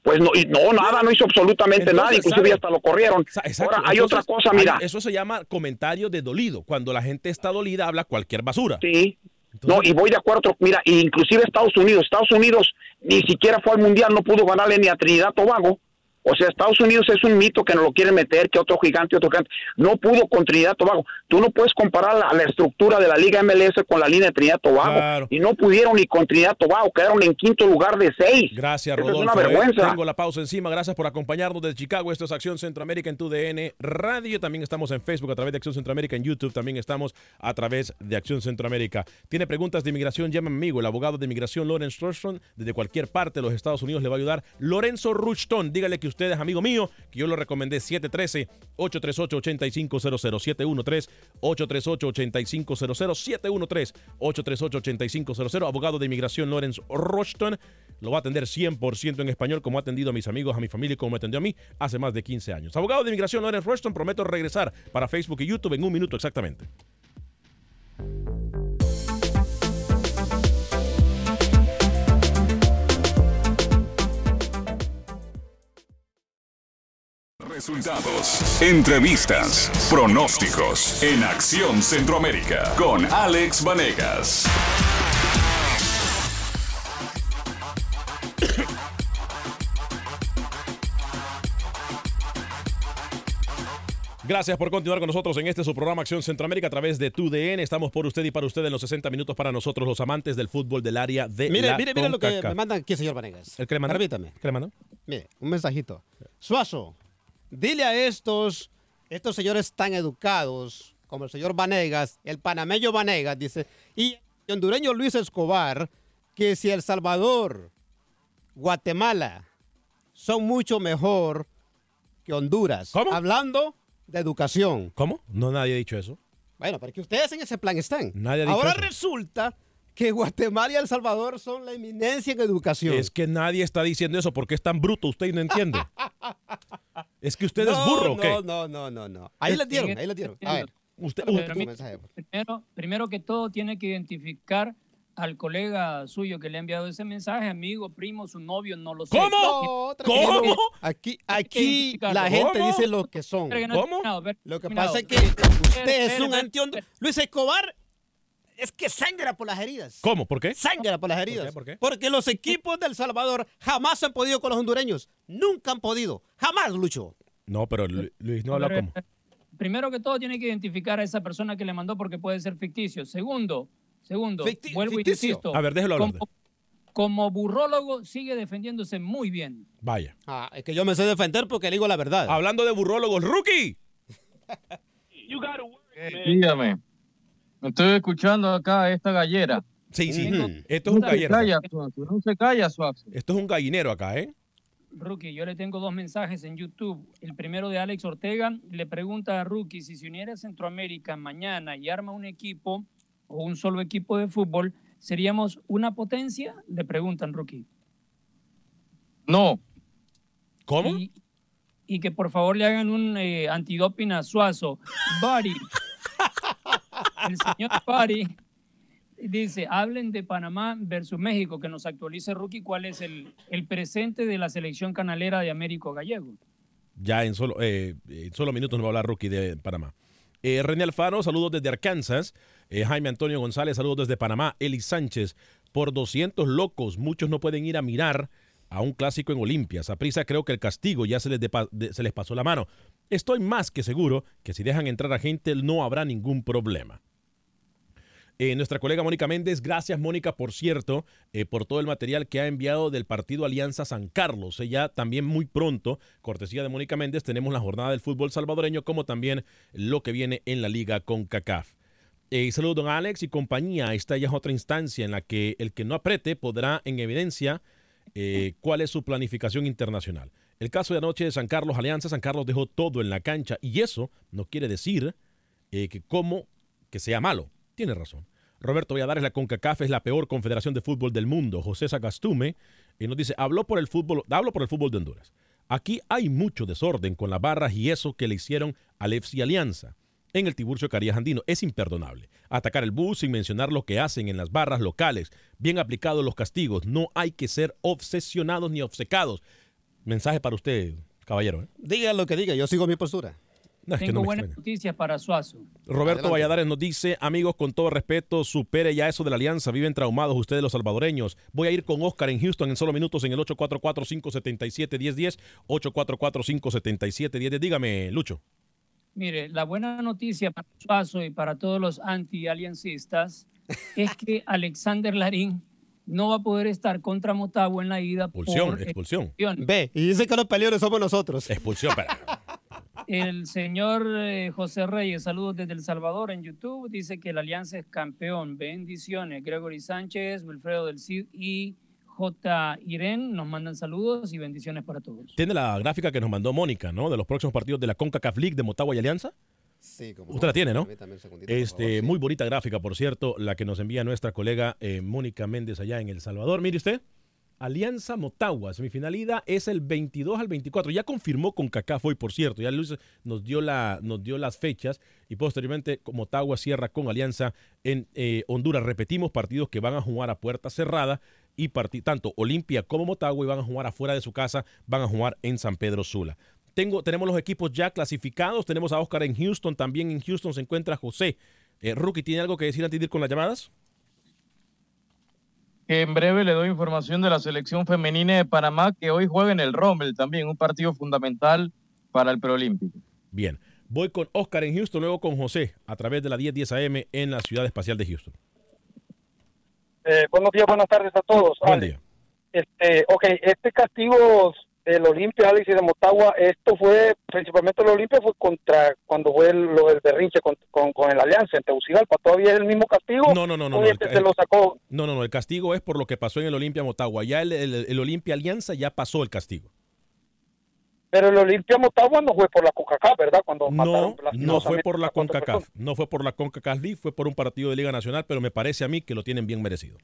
Pues no, y no, nada, no hizo absolutamente Entonces, nada, inclusive ¿sabe? hasta lo corrieron. Exacto. Ahora, hay Entonces, otra cosa, hay- mira. Eso se llama comentario de dolido. Cuando la gente está dolida, habla cualquier basura. Sí. No, y voy de acuerdo. Mira, inclusive Estados Unidos. Estados Unidos ni siquiera fue al Mundial, no pudo ganarle ni a Trinidad Tobago. O sea, Estados Unidos es un mito que no lo quieren meter, que otro gigante, otro gigante. No pudo con Trinidad Tobago. Tú no puedes comparar la, la estructura de la Liga MLS con la línea de Trinidad Tobago. Claro. Y no pudieron ni con Trinidad Tobago, quedaron en quinto lugar de seis. Gracias, Eso Rodolfo. es una eh. vergüenza. Tengo la pausa encima. Gracias por acompañarnos desde Chicago. Esto es Acción Centroamérica en tu DN Radio. También estamos en Facebook a través de Acción Centroamérica. En YouTube también estamos a través de Acción Centroamérica. Tiene preguntas de inmigración, llame a amigo, el abogado de inmigración Lorenz Rushton. Desde cualquier parte de los Estados Unidos le va a ayudar. Lorenzo Rushton, dígale que usted es amigo mío, que yo lo recomendé 713-838-8500. 713-838-8500. 713-838-8500. Abogado de inmigración Lorenz Rushton. Lo va a atender 100% en español, como ha atendido a mis amigos, a mi familia y como me atendió a mí hace más de 15 años. Abogado de inmigración Lorenz Rushton, prometo regresar para Facebook y YouTube en un minuto exactamente. Resultados, entrevistas, pronósticos en Acción Centroamérica con Alex Vanegas. Gracias por continuar con nosotros en este su programa Acción Centroamérica a través de tu DN. Estamos por usted y para usted en los 60 minutos para nosotros, los amantes del fútbol del área de Mire, la mire, mire lo que me mandan aquí, señor Vanegas. ¿El que le mandó? Permítame. ¿Qué le mandó? Mire, un mensajito. Suazo, dile a estos, estos señores tan educados, como el señor Vanegas, el panameño Vanegas, dice, y el hondureño Luis Escobar, que si El Salvador, Guatemala, son mucho mejor que Honduras. ¿Cómo? Hablando de educación. ¿Cómo? No, nadie ha dicho eso. Bueno, porque ustedes en ese plan están. Nadie ha dicho Ahora eso. resulta que Guatemala y El Salvador son la eminencia en educación. Es que nadie está diciendo eso porque es tan bruto, usted no entiende. es que usted es burro, ¿o no, qué? No, no, no, no. Ahí le dieron, ahí le dieron. A ver. Usted, usted- pues. Primero, primero que todo, tiene que identificar al colega suyo que le ha enviado ese mensaje, amigo, primo, su novio, no lo sé. ¿Cómo? ¿Cómo? Aquí, aquí la gente ¿Cómo? dice lo que son. ¿Cómo? Lo que pasa es que usted es un espera. Luis Escobar es que sangra por las heridas. ¿Cómo? ¿Por qué? Sangra por las heridas. ¿Por qué? Porque los equipos del Salvador jamás han podido con los hondureños. Nunca han podido. Jamás, Lucho. No, pero Lu- Luis no habla Pero, como. eh, Primero que todo, tiene que identificar a esa persona que le mandó porque puede ser ficticio. Segundo, segundo, Ficti- vuelvo ficticio. y insisto. A ver, déjelo hablar. Como, como burrólogo, sigue defendiéndose muy bien. Vaya. Ah, es que yo me sé defender porque le digo la verdad. Hablando de burrólogos, rookie. Dígame. Estoy escuchando acá a esta gallera. Sí, sí. Esto es un No se gallero. calla, Suazo, no se calla, Suazo. Esto es un gallinero acá, ¿eh? Rookie, yo le tengo dos mensajes en YouTube. El primero de Alex Ortega le pregunta a Rookie si se uniera a Centroamérica mañana y arma un equipo o un solo equipo de fútbol, ¿seríamos una potencia? Le preguntan Rookie. No, ¿Cómo? Y, y que por favor le hagan un eh, antidoping a Suazo. Bari. El señor Bari dice, hablen de Panamá versus México, que nos actualice Rookie cuál es el, el presente de la selección canalera de Américo Gallego. Ya en solo, eh, solo minutos nos va a hablar rookie de Panamá. Eh, René Alfaro, saludos desde Arkansas. Eh, Jaime Antonio González, saludos desde Panamá. Eli Sánchez, por 200 locos, muchos no pueden ir a mirar a un clásico en Olimpia. Saprisa creo que el castigo ya se les, se les pasó la mano. Estoy más que seguro que si dejan entrar a gente no habrá ningún problema. Eh, nuestra colega Mónica Méndez, gracias Mónica, por cierto, eh, por todo el material que ha enviado del partido Alianza San Carlos. Ella también muy pronto, cortesía de Mónica Méndez, tenemos la jornada del fútbol salvadoreño como también lo que viene en la liga con CACAF. Eh, saludos, don Alex y compañía. Esta ya es otra instancia en la que el que no apriete podrá en evidencia eh, cuál es su planificación internacional. El caso de anoche de San Carlos Alianza, San Carlos dejó todo en la cancha y eso no quiere decir que como que sea malo. Tiene razón. Roberto Valladares, la CONCACAF es la peor confederación de fútbol del mundo. José Sagastume y nos dice, habló por el fútbol, hablo por el fútbol de Honduras. Aquí hay mucho desorden con las barras y eso que le hicieron al FC Alianza en el Tiburcio Carías Andino. Es imperdonable. Atacar el bus sin mencionar lo que hacen en las barras locales. Bien aplicados los castigos. No hay que ser obsesionados ni obcecados. Mensaje para usted, caballero. ¿eh? Diga lo que diga, yo sigo mi postura. No, es que Tengo no buenas extraña. noticias para Suazo. Roberto Adelante. Valladares nos dice, amigos, con todo respeto, supere ya eso de la alianza, viven traumados ustedes los salvadoreños. Voy a ir con Oscar en Houston en solo minutos en el 844-577-1010, 844-577-1010. Dígame, Lucho. Mire, la buena noticia para Suazo y para todos los anti-aliancistas es que Alexander Larín no va a poder estar contra Motagua en la ida Expulsión, por expulsión. expulsión. Ve, y dice que los peleadores somos nosotros. Expulsión, pero- El señor eh, José Reyes, saludos desde El Salvador en YouTube, dice que la Alianza es campeón. Bendiciones. Gregory Sánchez, Wilfredo del Cid y J. Irén nos mandan saludos y bendiciones para todos. Tiene la gráfica que nos mandó Mónica, ¿no? De los próximos partidos de la CONCACAF League de Motagua y Alianza. Sí, como Usted la tiene, ¿no? Este, favor, sí. muy bonita gráfica, por cierto, la que nos envía nuestra colega eh, Mónica Méndez allá en El Salvador. Mire usted, Alianza Motagua, semifinal ida es el 22 al 24. Ya confirmó con CACAF hoy, por cierto. Ya Luis nos dio, la, nos dio las fechas y posteriormente Motagua cierra con Alianza en eh, Honduras. Repetimos partidos que van a jugar a puerta cerrada y tanto Olimpia como Motagua y van a jugar afuera de su casa, van a jugar en San Pedro Sula. Tengo, tenemos los equipos ya clasificados. Tenemos a Oscar en Houston. También en Houston se encuentra José. Eh, Rookie, ¿tiene algo que decir antes de ir con las llamadas? Que en breve le doy información de la selección femenina de Panamá que hoy juega en el Rommel también, un partido fundamental para el preolímpico. Bien. Voy con Oscar en Houston, luego con José a través de la 1010 AM en la Ciudad Espacial de Houston. Eh, buenos días, buenas tardes a todos. Buen día. Este, ok, este castigo del Olimpia, Alex y de Motagua, esto fue, principalmente el Olimpia fue contra, cuando fue el, lo del berrinche con, con, con el Alianza en Tegucigalpa. ¿Todavía es el mismo castigo? No, no, no, no. ¿O No, este el, se lo sacó? no, no, no, el castigo es por lo que pasó en el Olimpia Motagua. Ya el, el, el Olimpia Alianza ya pasó el castigo. Pero el Olimpia Motagua no fue por la Coca-Cola, ¿verdad? Cuando No, mataron no fue por la CONCACAF. No fue por la CONCACAF League, fue por un partido de Liga Nacional, pero me parece a mí que lo tienen bien merecido.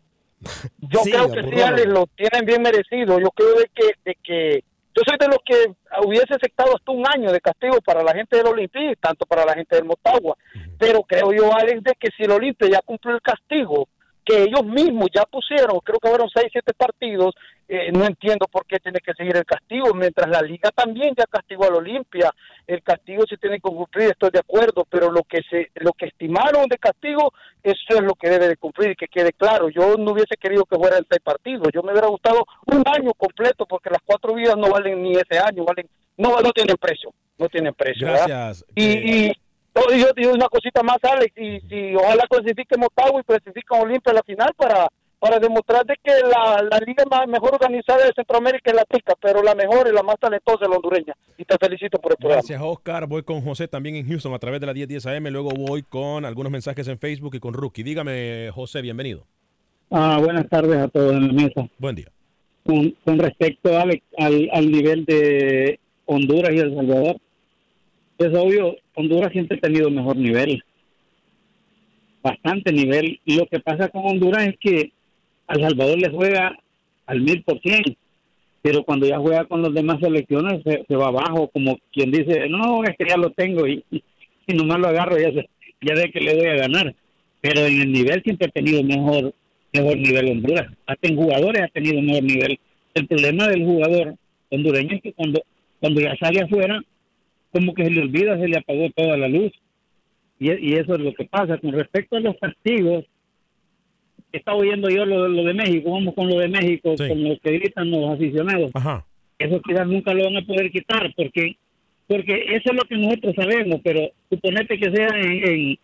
Yo Sí, creo que sí. Ale, lo tienen bien merecido. Yo creo de que, de que yo soy de los que hubiese aceptado hasta un año de castigo para la gente del Olimpia y tanto para la gente del Motagua. Pero creo yo, Alex, de que si el Olimpia ya cumplió el castigo que ellos mismos ya pusieron, creo que fueron seis, siete partidos, eh, no entiendo por qué tiene que seguir el castigo, mientras la liga también ya castigó al Olimpia, el castigo se tiene que cumplir, estoy de acuerdo, pero lo que se, lo que estimaron de castigo, eso es lo que debe de cumplir y que quede claro. Yo no hubiese querido que fueran seis partidos, yo me hubiera gustado un año completo, porque las cuatro vidas no valen ni ese año, valen, no, no tienen precio, no tienen precio. Gracias. Y, eh, y y yo digo una cosita más, Alex, y, y ojalá clasifique Motagua y clasifique Olimpia a la final para, para demostrar de que la, la liga más, mejor organizada de Centroamérica es la tica, pero la mejor y la más talentosa es la hondureña. Y te felicito por el programa. Gracias, Oscar. Voy con José también en Houston a través de la 1010 AM. Luego voy con algunos mensajes en Facebook y con Rookie. Dígame, José, bienvenido. Ah, buenas tardes a todos en la mesa. Buen día. Con, con respecto Alex, al, al nivel de Honduras y El Salvador, es obvio, Honduras siempre ha tenido mejor nivel, bastante nivel. Y lo que pasa con Honduras es que a El Salvador le juega al mil por cien, pero cuando ya juega con las demás selecciones se, se va abajo, como quien dice, no, es que ya lo tengo y, y nomás lo agarro ya, sé- ya ve que le voy a ganar. Pero en el nivel siempre ha tenido mejor mejor nivel Honduras. Hasta en jugadores ha tenido mejor nivel. El problema del jugador hondureño es que cuando, cuando ya sale afuera, como que se le olvida, se le apagó toda la luz. Y, y eso es lo que pasa. Con respecto a los castigos, estaba oyendo yo lo, lo de México, vamos con lo de México, con lo que gritan los aficionados. Eso quizás nunca lo van a poder quitar, porque porque eso es lo que nosotros sabemos, pero suponete que sea en, en,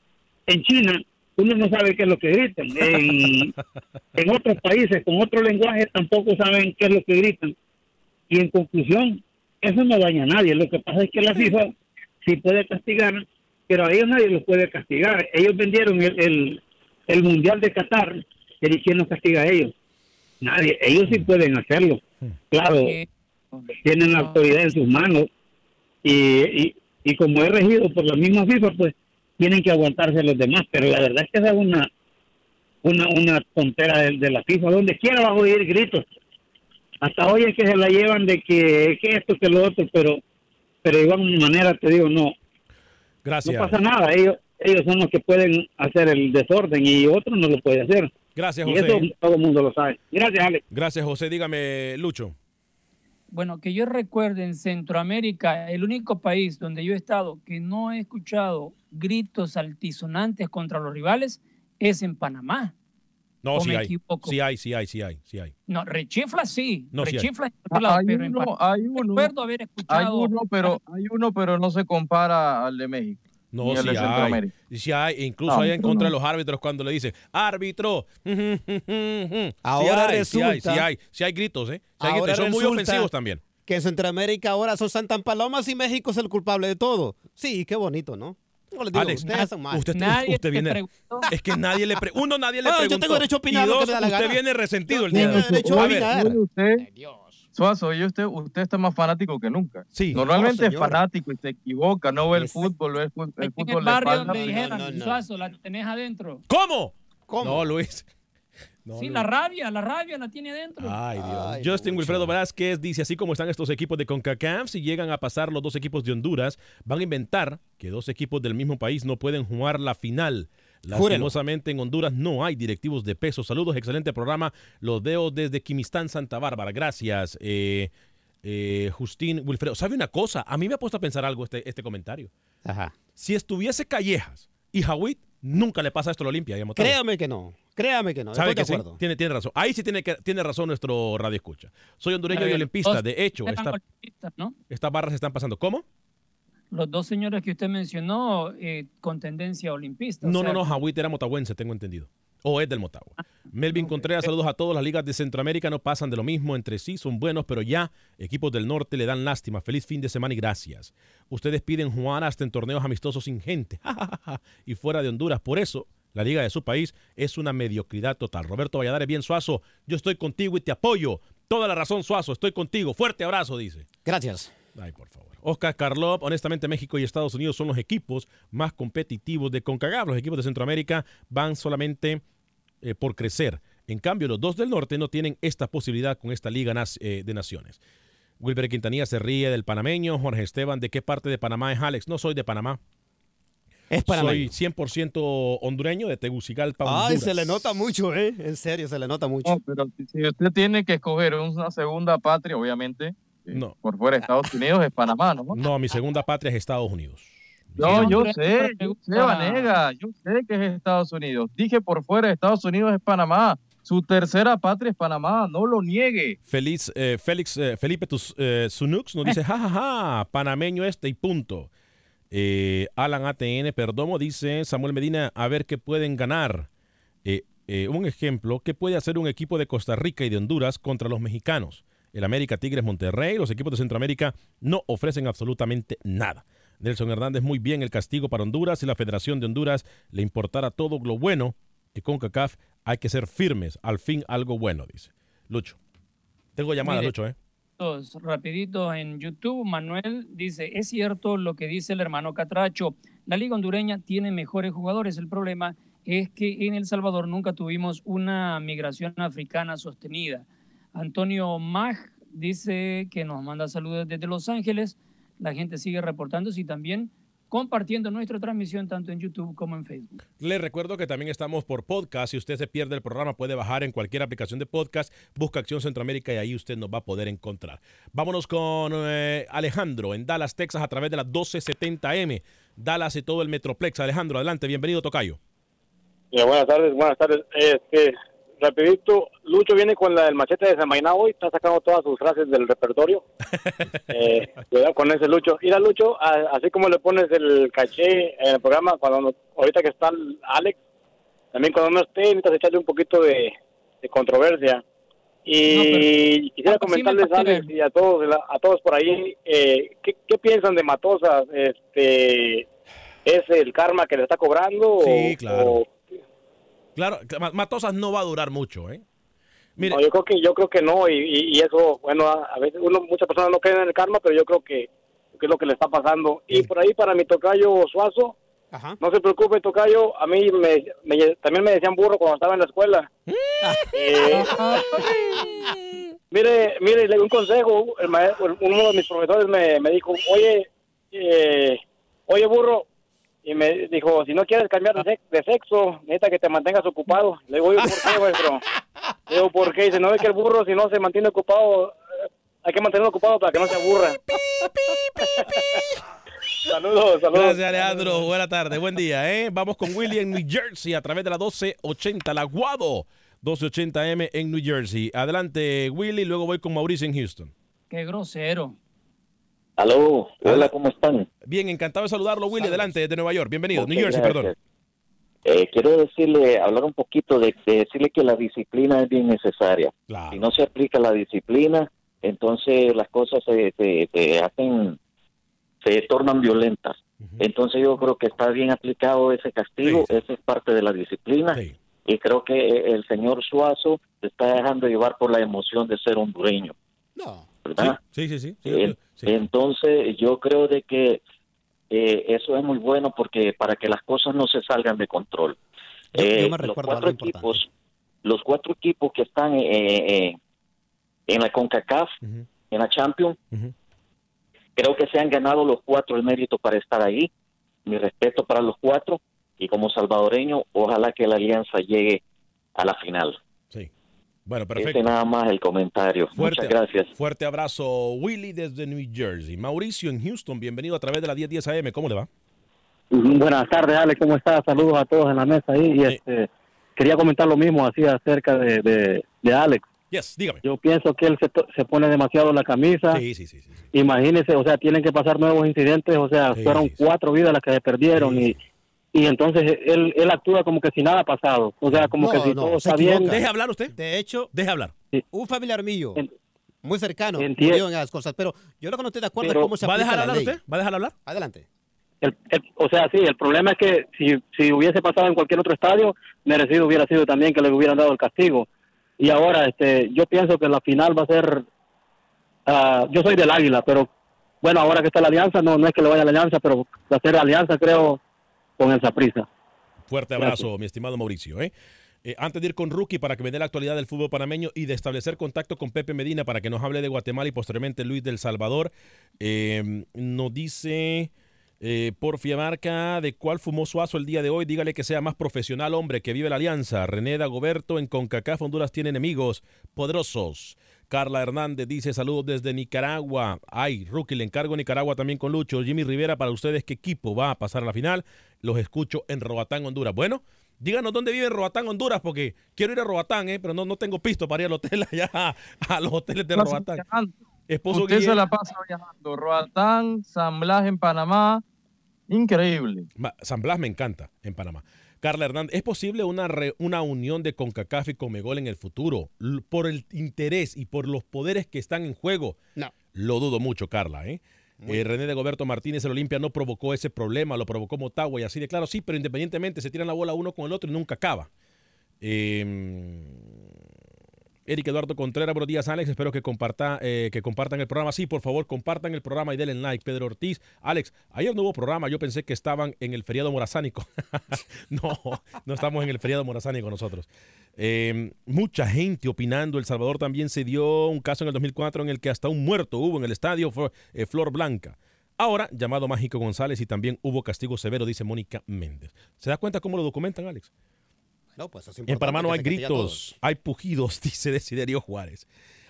en China, uno no sabe qué es lo que gritan. En, en otros países con otro lenguaje tampoco saben qué es lo que gritan. Y en conclusión, eso no daña a nadie. Lo que pasa es que la FIFA sí puede castigar, pero a ellos nadie los puede castigar. Ellos vendieron el, el, el Mundial de Qatar, ¿y quién los castiga a ellos? Nadie. Ellos sí pueden hacerlo. Claro, tienen la autoridad en sus manos. Y, y, y como es regido por la misma FIFA, pues tienen que aguantarse los demás. Pero la verdad es que esa es una, una, una tontera de, de la FIFA. Donde quiera vas a oír gritos hasta hoy es que se la llevan de que, que esto, que lo otro, pero, pero de igual manera te digo, no. Gracias. No pasa nada, ellos, ellos son los que pueden hacer el desorden y otro no lo puede hacer. Gracias, Y José. eso todo el mundo lo sabe. Gracias, Alex. Gracias, José. Dígame, Lucho. Bueno, que yo recuerde en Centroamérica, el único país donde yo he estado que no he escuchado gritos altisonantes contra los rivales es en Panamá. No, ¿O sí hay. Sí hay, sí hay, sí hay, sí hay. No, rechifla sí. No, sí hay. rechifla en Ah, otro lado, hay pero en uno, Panamá hay uno, recuerdo haber hay escuchado. uno, pero hay uno, pero no se compara al de México. No, ni sí de hay. Sí hay. e Incluso No, hay en contra de no. los árbitros cuando le dicen, árbitro. Ahora sí hay, sí hay, resulta- sí hay, sí hay gritos, ¿eh? Sí hay Ahora gritos, y son muy resulta ofensivos también. Que en Centroamérica ahora son Santan Palomas y México es el culpable de todo. Sí, qué bonito, ¿no? Digo, Alex, ustedes son malos. usted, usted viene. Es que nadie le pre- Uno, nadie le Ah, yo preguntó. tengo derecho a opinar y lo que dos, me da la usted gana. viene resentido el día de tengo hoy. derecho a ver, usted, Suazo, oye, usted, usted está más fanático que nunca. Sí. Normalmente No, es fanático y se equivoca, no ve el fútbol, ve el, fut- el En fútbol el de barrio espalda. donde dijeran, Suazo, la tenés adentro. ¿Cómo? ¿Cómo? No, Luis. No, sí, la rabia, la rabia la tiene adentro. Ay, Dios. Justin Wilfredo Velázquez dice, así como están estos equipos de CONCACAF, si llegan a pasar los dos equipos de Honduras, van a inventar que dos equipos del mismo país no pueden jugar la final. Júrelo. Lastimosamente en Honduras no hay directivos de peso. Saludos, excelente programa. Los veo desde Quimistán, Santa Bárbara. Gracias, eh, eh, Justin Wilfredo. ¿Sabe una cosa? A mí me ha puesto a pensar algo este, este comentario. Ajá. Si estuviese Callejas y Jawit, nunca le pasa esto a la Olimpia. Créame que no. Créame que no. ¿Sabe Estoy que de sí? acuerdo. Tiene, tiene razón. Ahí sí tiene, que, tiene razón nuestro radio escucha. Soy hondureño y olimpista. De hecho, estas barras se están pasando. ¿Cómo? Los dos señores que usted mencionó eh, con tendencia olimpista. o No, sea, no, no. Jawit era motagüense, tengo entendido. O es del Motagua. Melvin Contreras, saludos a todos. Las ligas de Centroamérica no pasan de lo mismo entre sí, son buenos, pero ya equipos del norte le dan lástima. Feliz fin de semana y gracias. Ustedes piden jugar hasta en torneos amistosos sin gente y fuera de Honduras. Por eso, la liga de su país es una mediocridad total. Roberto Valladares, bien Suazo, yo estoy contigo y te apoyo. Toda la razón, Suazo, estoy contigo. Fuerte abrazo, dice. Gracias. Ay, por favor. Oscar Carlop, honestamente México y Estados Unidos son los equipos más competitivos de CONCACAF. Los equipos de Centroamérica van solamente eh, por crecer. En cambio, los dos del norte no tienen esta posibilidad con esta Liga eh, de Naciones. Wilber Quintanilla se ríe del panameño. Jorge Esteban, ¿de qué parte de Panamá es Alex? No soy de Panamá. Es Soy panameño. 100% hondureño de Tegucigalpa, Ay, Honduras. se le nota mucho, ¿eh? En serio, se le nota mucho. No, pero si- usted tiene que escoger una segunda patria, obviamente, No. por fuera de Estados Unidos es Panamá, ¿no? No, mi segunda patria es Estados Unidos. No, yo sé, yo sé, Vanega, yo sé que es Estados Unidos. Dije por fuera de Estados Unidos es Panamá. Su tercera patria es Panamá, no lo niegue. Feliz, eh, Félix, eh, Felipe Tus, eh, Sunux nos dice, jajaja, panameño este y punto. Eh, Alan ATN Perdomo dice, Samuel Medina, a ver qué pueden ganar. Eh, eh, un ejemplo, ¿qué puede hacer un equipo de Costa Rica y de Honduras contra los mexicanos? El América Tigres Monterrey, los equipos de Centroamérica no ofrecen absolutamente nada. Nelson Hernández, muy bien el castigo para Honduras. Si la Federación de Honduras le importara todo lo bueno, que con CACAF hay que ser firmes. Al fin algo bueno, dice. Lucho. Tengo llamada, Mire, Lucho, ¿eh? Dos, rapidito en YouTube, Manuel dice, es cierto lo que dice el hermano Catracho, la liga hondureña tiene mejores jugadores, el problema es que en El Salvador nunca tuvimos una migración africana sostenida. Antonio Mag dice que nos manda saludos desde Los Ángeles, la gente sigue reportándose y también compartiendo nuestra transmisión tanto en YouTube como en Facebook. Les recuerdo que también estamos por podcast. Si usted se pierde el programa, puede bajar en cualquier aplicación de podcast, busca Acción Centroamérica y ahí usted nos va a poder encontrar. Vámonos con eh, Alejandro en Dallas, Texas, a través de la 1270M. Dallas y todo el Metroplex. Alejandro, adelante, bienvenido, Tocayo. Mira, buenas tardes, buenas tardes. Este, rapidito, Lucho viene con la del machete de Zamainá hoy, está sacando todas sus frases del repertorio. eh, cuidado con ese Lucho. Mira, Lucho, a- así como le pones el caché en el programa, cuando no- ahorita que está Alex, también cuando no esté, necesitas echarle un poquito de, de controversia. Y quisiera comentarles, Alex, y a todos, a todos por ahí, eh, ¿qué, qué piensan de Matosas? Este, ¿Es el karma que le está cobrando? Sí, o- claro. o- Claro, Ma- Matosas no va a durar mucho, ¿eh? Mire, No, yo creo que yo creo que no y, y- y eso bueno a a veces uno muchas personas no creen en el karma pero yo creo que, que es lo que le está pasando. Y por ahí para mi tocayo Suazo no se preocupe tocayo a mí me, me- también me decían burro cuando estaba en la escuela. Eh, mire mire le doy un consejo el mae- uno de mis profesores me, me dijo oye eh, oye burro y me dijo si no quieres cambiar de, sex- de sexo necesita que te mantengas ocupado le digo "Oye, ¿por qué maestro? Le digo, ¿por qué? Dice, no ve que el burro si no se mantiene ocupado, hay que mantenerlo ocupado para que no se aburra. saludos, saludos. Gracias, Alejandro. Buena tarde, buen día, ¿eh? Vamos con Willy en New Jersey a través de la 1280, la Guado 1280M en New Jersey. Adelante, Willy, luego voy con Mauricio en Houston. Qué grosero. Aló, hola, ¿cómo están? Bien, encantado de saludarlo, Willy. Adelante, desde Nueva York. Bienvenido, Ok, New Jersey, gracias. perdón. Eh, quiero decirle, hablar un poquito de, de decirle que la disciplina es bien necesaria. Si no se aplica la disciplina, entonces las cosas se, se- se hacen, se tornan violentas. Entonces yo creo que está bien aplicado ese castigo, esa es parte de la disciplina. Y creo que el señor Suazo se está dejando llevar por la emoción de ser hondureño. No. ¿Verdad? Sí, sí, sí. sí. En- Entonces, yo creo de que eh, eso es muy bueno porque para que las cosas no se salgan de control. Yo- yo Eh, me los cuatro algo equipos, los cuatro equipos que están eh, eh, en la CONCACAF, en la Champions, creo que se han ganado los cuatro el mérito para estar ahí. Mi respeto para los cuatro y como salvadoreño, ojalá que la alianza llegue a la final. Bueno, perfecto. nada más el comentario. Fuerte, Muchas gracias. Fuerte abrazo, Willy, desde New Jersey. Mauricio en Houston, bienvenido a través de la 1010 AM. ¿Cómo le va? Buenas tardes, Alex, ¿cómo estás? Saludos a todos en la mesa ahí. Y este, quería comentar lo mismo así acerca de, de, de Alex. Yes, dígame. Yo pienso que él se, se pone demasiado la camisa. Sí, sí, sí. sí. Imagínese, o sea, tienen que pasar nuevos incidentes, o sea, Sí, fueron cuatro vidas las que se perdieron y, y entonces él, él actúa como que si nada ha pasado. O sea, como que si todo está bien. ¿Deje hablar usted? De hecho, Deje hablar. un familiar mío, muy cercano, murió en esas cosas, pero yo lo que no estoy de acuerdo Pero- es cómo se ¿Va a dejar la hablar ley. usted? ¿Va a dejar hablar? Adelante. El- el- o sea, sí, el problema es que si, si hubiese pasado en cualquier otro estadio, merecido hubiera sido también que le hubieran dado el castigo. Y ahora, este, yo pienso que la final va a ser, ah, yo soy del Águila, pero bueno, ahora que está la alianza, no, no es que le vaya a la alianza, pero va a ser alianza, creo, con el Saprissa. Fuerte abrazo, mi estimado Mauricio. ¿eh? Eh, antes de ir con Rookie para que me dé la actualidad del fútbol panameño y de establecer contacto con Pepe Medina para que nos hable de Guatemala y posteriormente Luis del Salvador, eh, nos dice eh, Porfia Marca de cuál fumó Suazo el día de hoy. Dígale que sea más profesional, hombre, que vive la alianza. René Dagoberto en CONCACAF Honduras tiene enemigos poderosos. Carla Hernández dice saludos desde Nicaragua. Ay, Rookie, le encargo Nicaragua también con Lucho. Jimmy Rivera, para ustedes, ¿qué equipo va a pasar a la final? Los escucho en Roatán, Honduras. Bueno, díganos dónde vive Roatán, Honduras, porque quiero ir a Roatán, ¿eh? pero no, no tengo pisto para ir al hotel allá, a los hoteles de Roatán. viajando. Esposo Usted se la pasa viajando. Roatán, San Blas en Panamá. Increíble. San Blas me encanta en Panamá. Carla Hernández, ¿es posible una, re- una unión de CONCACAF y Comegol en el futuro? L- por el interés y por los poderes que están en juego. No. Lo dudo mucho, Carla. ¿eh? Eh, René de Goberto Martínez, el Olimpia no provocó ese problema, lo provocó Motagua y así de claro, sí, pero independientemente se tiran la bola uno con el otro y nunca acaba. Eh, Eric Eduardo Contreras, buenos días, Alex. Espero que, comparta, eh, que compartan el programa. Sí, por favor, compartan el programa y denle like. Pedro Ortiz, Alex, ayer no hubo programa. Yo pensé que estaban en el feriado morazánico. no, no estamos en el feriado morazánico nosotros. Eh, mucha gente opinando. El Salvador también se dio un caso en el 2004 en el que hasta un muerto hubo en el estadio eh, Flor Blanca. Ahora, llamado Mágico González y también hubo castigo severo, dice Mónica Méndez. ¿Se da cuenta cómo lo documentan, Alex? No, pues es En Panamá no hay gritos, hay pujidos, dice Desiderio Juárez.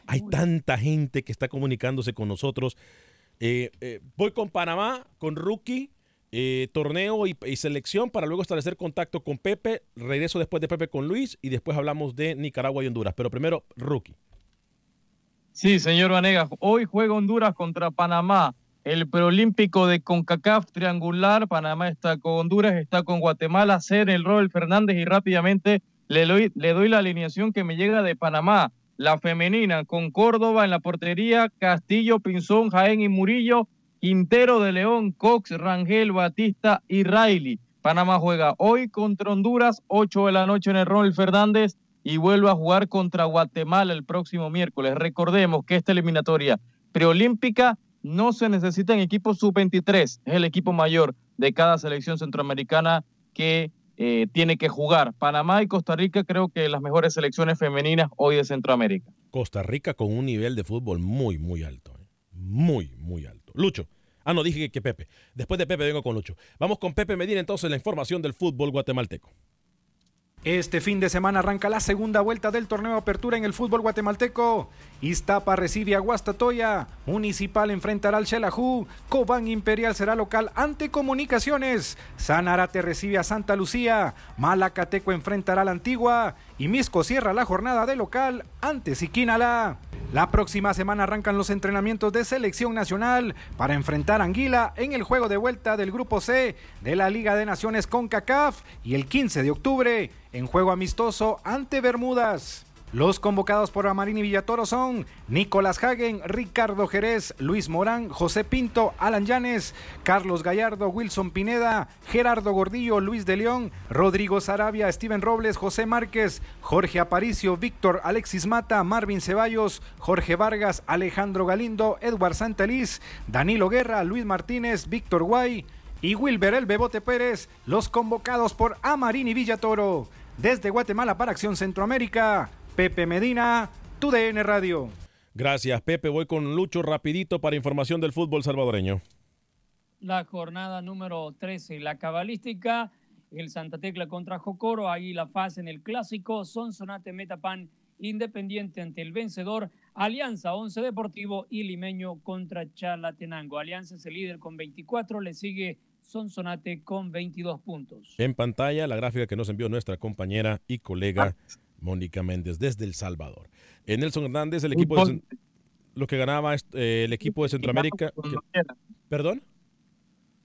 Hay tanta gente que está comunicándose con nosotros. Eh, eh, voy con Panamá, con Rookie. Eh, torneo y, y selección para luego establecer contacto con Pepe. Regreso después de Pepe con Luis y después hablamos de Nicaragua y Honduras. Pero primero, rookie. Sí, señor Vanegas. Hoy juega Honduras contra Panamá. El preolímpico de CONCACAF triangular. Panamá está con Honduras, está con Guatemala. Ser el Robert Fernández y rápidamente le doy, la alineación que me llega de Panamá. La femenina con Córdoba en la portería, Castillo, Pinzón, Jaén y Murillo, Quintero de León, Cox, Rangel, Batista y Riley. Panamá juega hoy contra Honduras, 8 de la noche en el Robert Fernández y vuelve a jugar contra Guatemala el próximo miércoles. Recordemos que esta eliminatoria preolímpica no se necesita en equipo sub-23, es el equipo mayor de cada selección centroamericana que eh, tiene que jugar. Panamá y Costa Rica creo que las mejores selecciones femeninas hoy de Centroamérica. Costa Rica con un nivel de fútbol muy, muy alto. ¿eh? Muy, muy alto. Lucho. Ah, no, dije que, que Pepe. Después de Pepe vengo con Lucho. Vamos con Pepe Medina entonces la información del fútbol guatemalteco. Este fin de semana arranca la segunda vuelta del torneo Apertura en el fútbol guatemalteco. Iztapa recibe a Guastatoya, Municipal enfrentará al Xelajú, Cobán Imperial será local ante Comunicaciones, Sanarate recibe a Santa Lucía, Malacateco enfrentará a la Antigua. Y Misco cierra la jornada de local ante Siquinala. La próxima semana arrancan los entrenamientos de selección nacional para enfrentar a Anguila en el juego de vuelta del Grupo C de la Liga de Naciones con CACAF y el 15 de octubre en juego amistoso ante Bermudas. Los convocados por Amarini Villatoro son Nicolás Hagen, Ricardo Jerez, Luis Morán, José Pinto, Alan Llanes, Carlos Gallardo, Wilson Pineda, Gerardo Gordillo, Luis de León, Rodrigo Sarabia, Steven Robles, José Márquez, Jorge Aparicio, Víctor Alexis Mata, Marvin Ceballos, Jorge Vargas, Alejandro Galindo, Edward Santeliz, Danilo Guerra, Luis Martínez, Víctor Guay y Wilber El Bebote Pérez, los convocados por Amarini Villatoro. Desde Guatemala para Acción Centroamérica, Pepe Medina, TUDN Radio. Gracias, Pepe. Voy con Lucho rapidito para información del fútbol salvadoreño. La jornada número 13, la cabalística, el Santa Tecla contra Jocoro, ahí la fase en el clásico, Sonsonate Metapan Independiente ante el vencedor, Alianza 11 Deportivo y Limeño contra Chalatenango. Alianza es el líder con 24, le sigue Sonsonate con 22 puntos. En pantalla, la gráfica que nos envió nuestra compañera y colega Mónica Méndez desde El Salvador. En Nelson Hernández, el equipo de, lo que ganaba eh, el equipo de Centroamérica. que- ¿Perdón?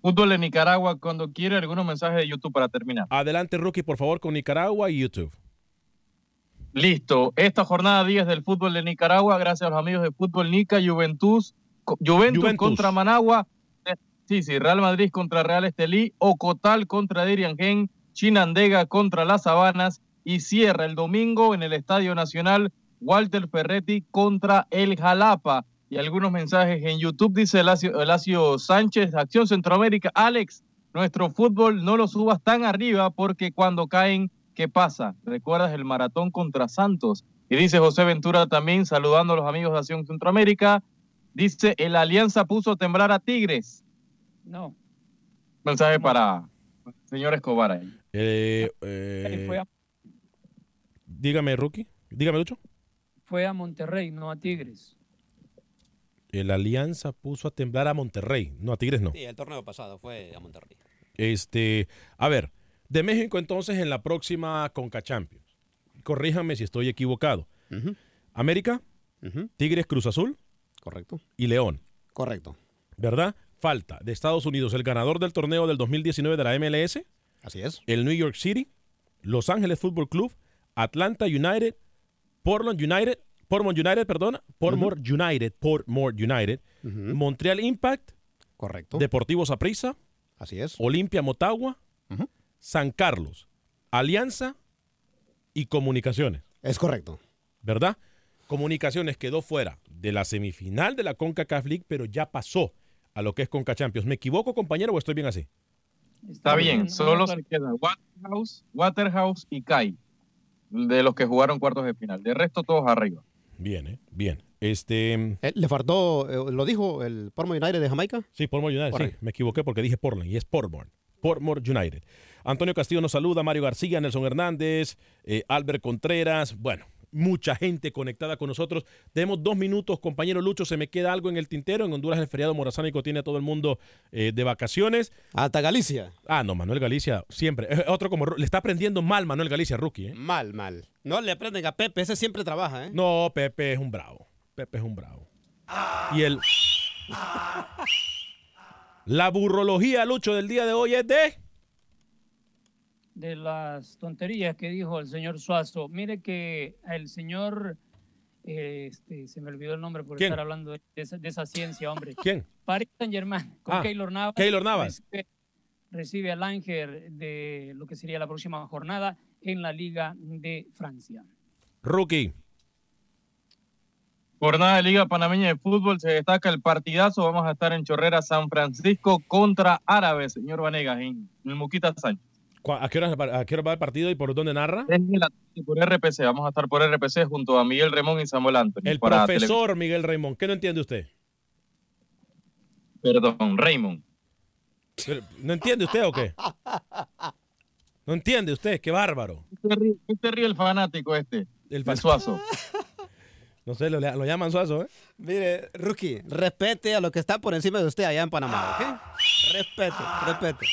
Fútbol de Nicaragua cuando quiere algunos mensajes de YouTube para terminar. Adelante, Rookie, por favor, con Nicaragua y YouTube. Listo. Esta jornada 10 del fútbol de Nicaragua, gracias a los amigos de Fútbol Nica, Juventus, Juventus, Juventus. contra Managua. Sí, sí, Real Madrid contra Real Estelí, Ocotal contra Diriangén, Chinandega contra Las Habanas y cierra el domingo en el Estadio Nacional Walter Ferretti contra el Jalapa. Y algunos mensajes en YouTube, dice Elacio, Elacio Sánchez, Acción Centroamérica. Alex, nuestro fútbol no lo subas tan arriba porque cuando caen, ¿qué pasa? ¿Recuerdas el maratón contra Santos? Y dice José Ventura también, saludando a los amigos de Acción Centroamérica. Dice, el Alianza puso a temblar a Tigres. No. Mensaje para el señor Escobar ahí. Eh, Ahí eh, fue, a, dígame, Rookie. Dígame, Lucho. fue a Monterrey, no a Tigres. El Alianza puso a temblar a Monterrey. No, a Tigres no. Sí, el torneo pasado fue a Monterrey. Este, a ver, de México entonces en la próxima Conca Champions. Corríjame si estoy equivocado. América, Tigres Cruz Azul. Correcto. Y León. Correcto. ¿Verdad? Falta de Estados Unidos el ganador del torneo del 2019 de la MLS. Así es. El New York City, Los Ángeles Fútbol Club, Atlanta United, Portland United, Portmore United, perdona, Portmore United, Portmore United, Montreal Impact, Correcto. Deportivo Saprissa, Así es. Olimpia Motagua, San Carlos, Alianza y Comunicaciones. Es correcto. ¿Verdad? Comunicaciones quedó fuera de la semifinal de la CONCACAF League, pero ya pasó a lo que es CONCA Champions. ¿Me equivoco, compañero, o estoy bien así? Está bien, solo se quedan Waterhouse, Waterhouse y Kai, de los que jugaron cuartos de final. De resto, todos arriba. Bien, ¿eh? Bien. Este... Eh, ¿Le faltó, eh, lo dijo el Portmore United de Jamaica? Sí, Portmore United, sí. Me equivoqué porque dije Portland y es Portmore. Portmore United. Antonio Castillo nos saluda, Mario García, Nelson Hernández, eh, Albert Contreras. Bueno, mucha gente conectada con nosotros. Tenemos dos minutos, compañero Lucho, se me queda algo en el tintero. En Honduras el feriado morazánico tiene a todo el mundo eh, de vacaciones. Hasta Galicia. Ah, no, Manuel Galicia siempre. Eh, Otro como, le está aprendiendo mal Manuel Galicia, rookie. ¿eh? Mal, mal. No le aprenden a Pepe, ese siempre trabaja, ¿eh? No, Pepe es un bravo. Pepe es un bravo. Y el... La burrología, Lucho, del día de hoy es de... de las tonterías que dijo el señor Suazo. Mire que el señor, eh, este, se me olvidó el nombre por ¿Quién? estar hablando de esa, de esa ciencia, hombre. ¿Quién? Paris Saint Germain, con Ah, Keylor Navas. Keylor Navas. Recibe, recibe al Ángel de lo que sería la próxima jornada en la Liga de Francia. Rookie. Jornada de Liga Panameña de Fútbol, se destaca el partidazo. Vamos a estar en Chorrera, San Francisco contra Árabes, señor Vanegas, en el Muquita Sánchez. ¿Cu- ¿A qué, hora, ¿A qué hora va el partido y por dónde narra? Por RPC, vamos a estar por RPC junto a Miguel Remón y Samuel Anthony. El profesor Miguel Raymond. ¿Qué no entiende usted? Perdón, Raymond. Pero, ¿No entiende usted o qué? ¿No entiende usted? ¡Qué bárbaro! ¿Qué te ríe, el fanático este? El Suazo. No sé, lo, lo llaman Suazo, ¿eh? Mire, Rookie, respete a lo que está por encima de usted allá en Panamá, ¿ok? Respete, respete.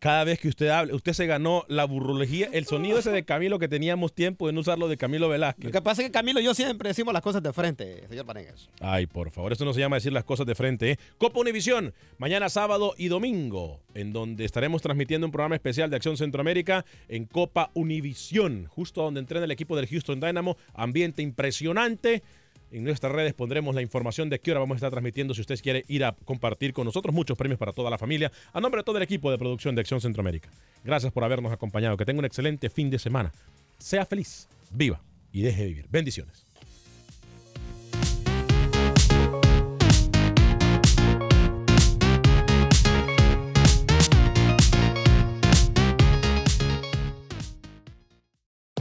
Cada vez que usted hable, usted se ganó la burrología, el sonido ese de Camilo que teníamos tiempo de no usarlo de Camilo Lo Velázquez. que pasa es que Camilo y yo siempre decimos las cosas de frente, señor Vanegas. Ay, por favor, eso no se llama decir las cosas de frente. ¿eh? Copa Univisión, mañana sábado y domingo, en donde estaremos transmitiendo un programa especial de Acción Centroamérica en Copa Univisión, justo donde entrena el equipo del Houston Dynamo. Ambiente impresionante. En nuestras redes pondremos la información de qué hora vamos a estar transmitiendo si usted quiere ir a compartir con nosotros muchos premios para toda la familia. A nombre de todo el equipo de producción de Acción Centroamérica. Gracias por habernos acompañado. Que tenga un excelente fin de semana. Sea feliz, viva y deje vivir. Bendiciones.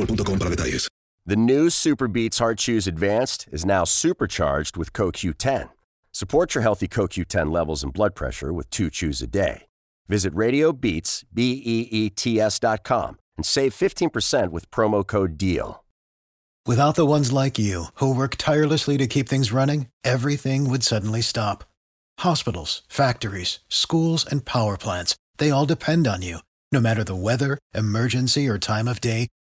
boostmobile.com para detalles. The new Super Beats Heart Chews Advanced is now supercharged with CoQ10. Support your healthy CoQ10 levels and blood pressure with two chews a day. Visit RadioBeats, B-E-E-T-S dot com and save 15% with promo code DEAL. Without the ones like you, who work tirelessly to keep things running, everything would suddenly stop. Hospitals, factories, schools, and power plants, they all depend on you. No matter the weather, emergency, or time of day,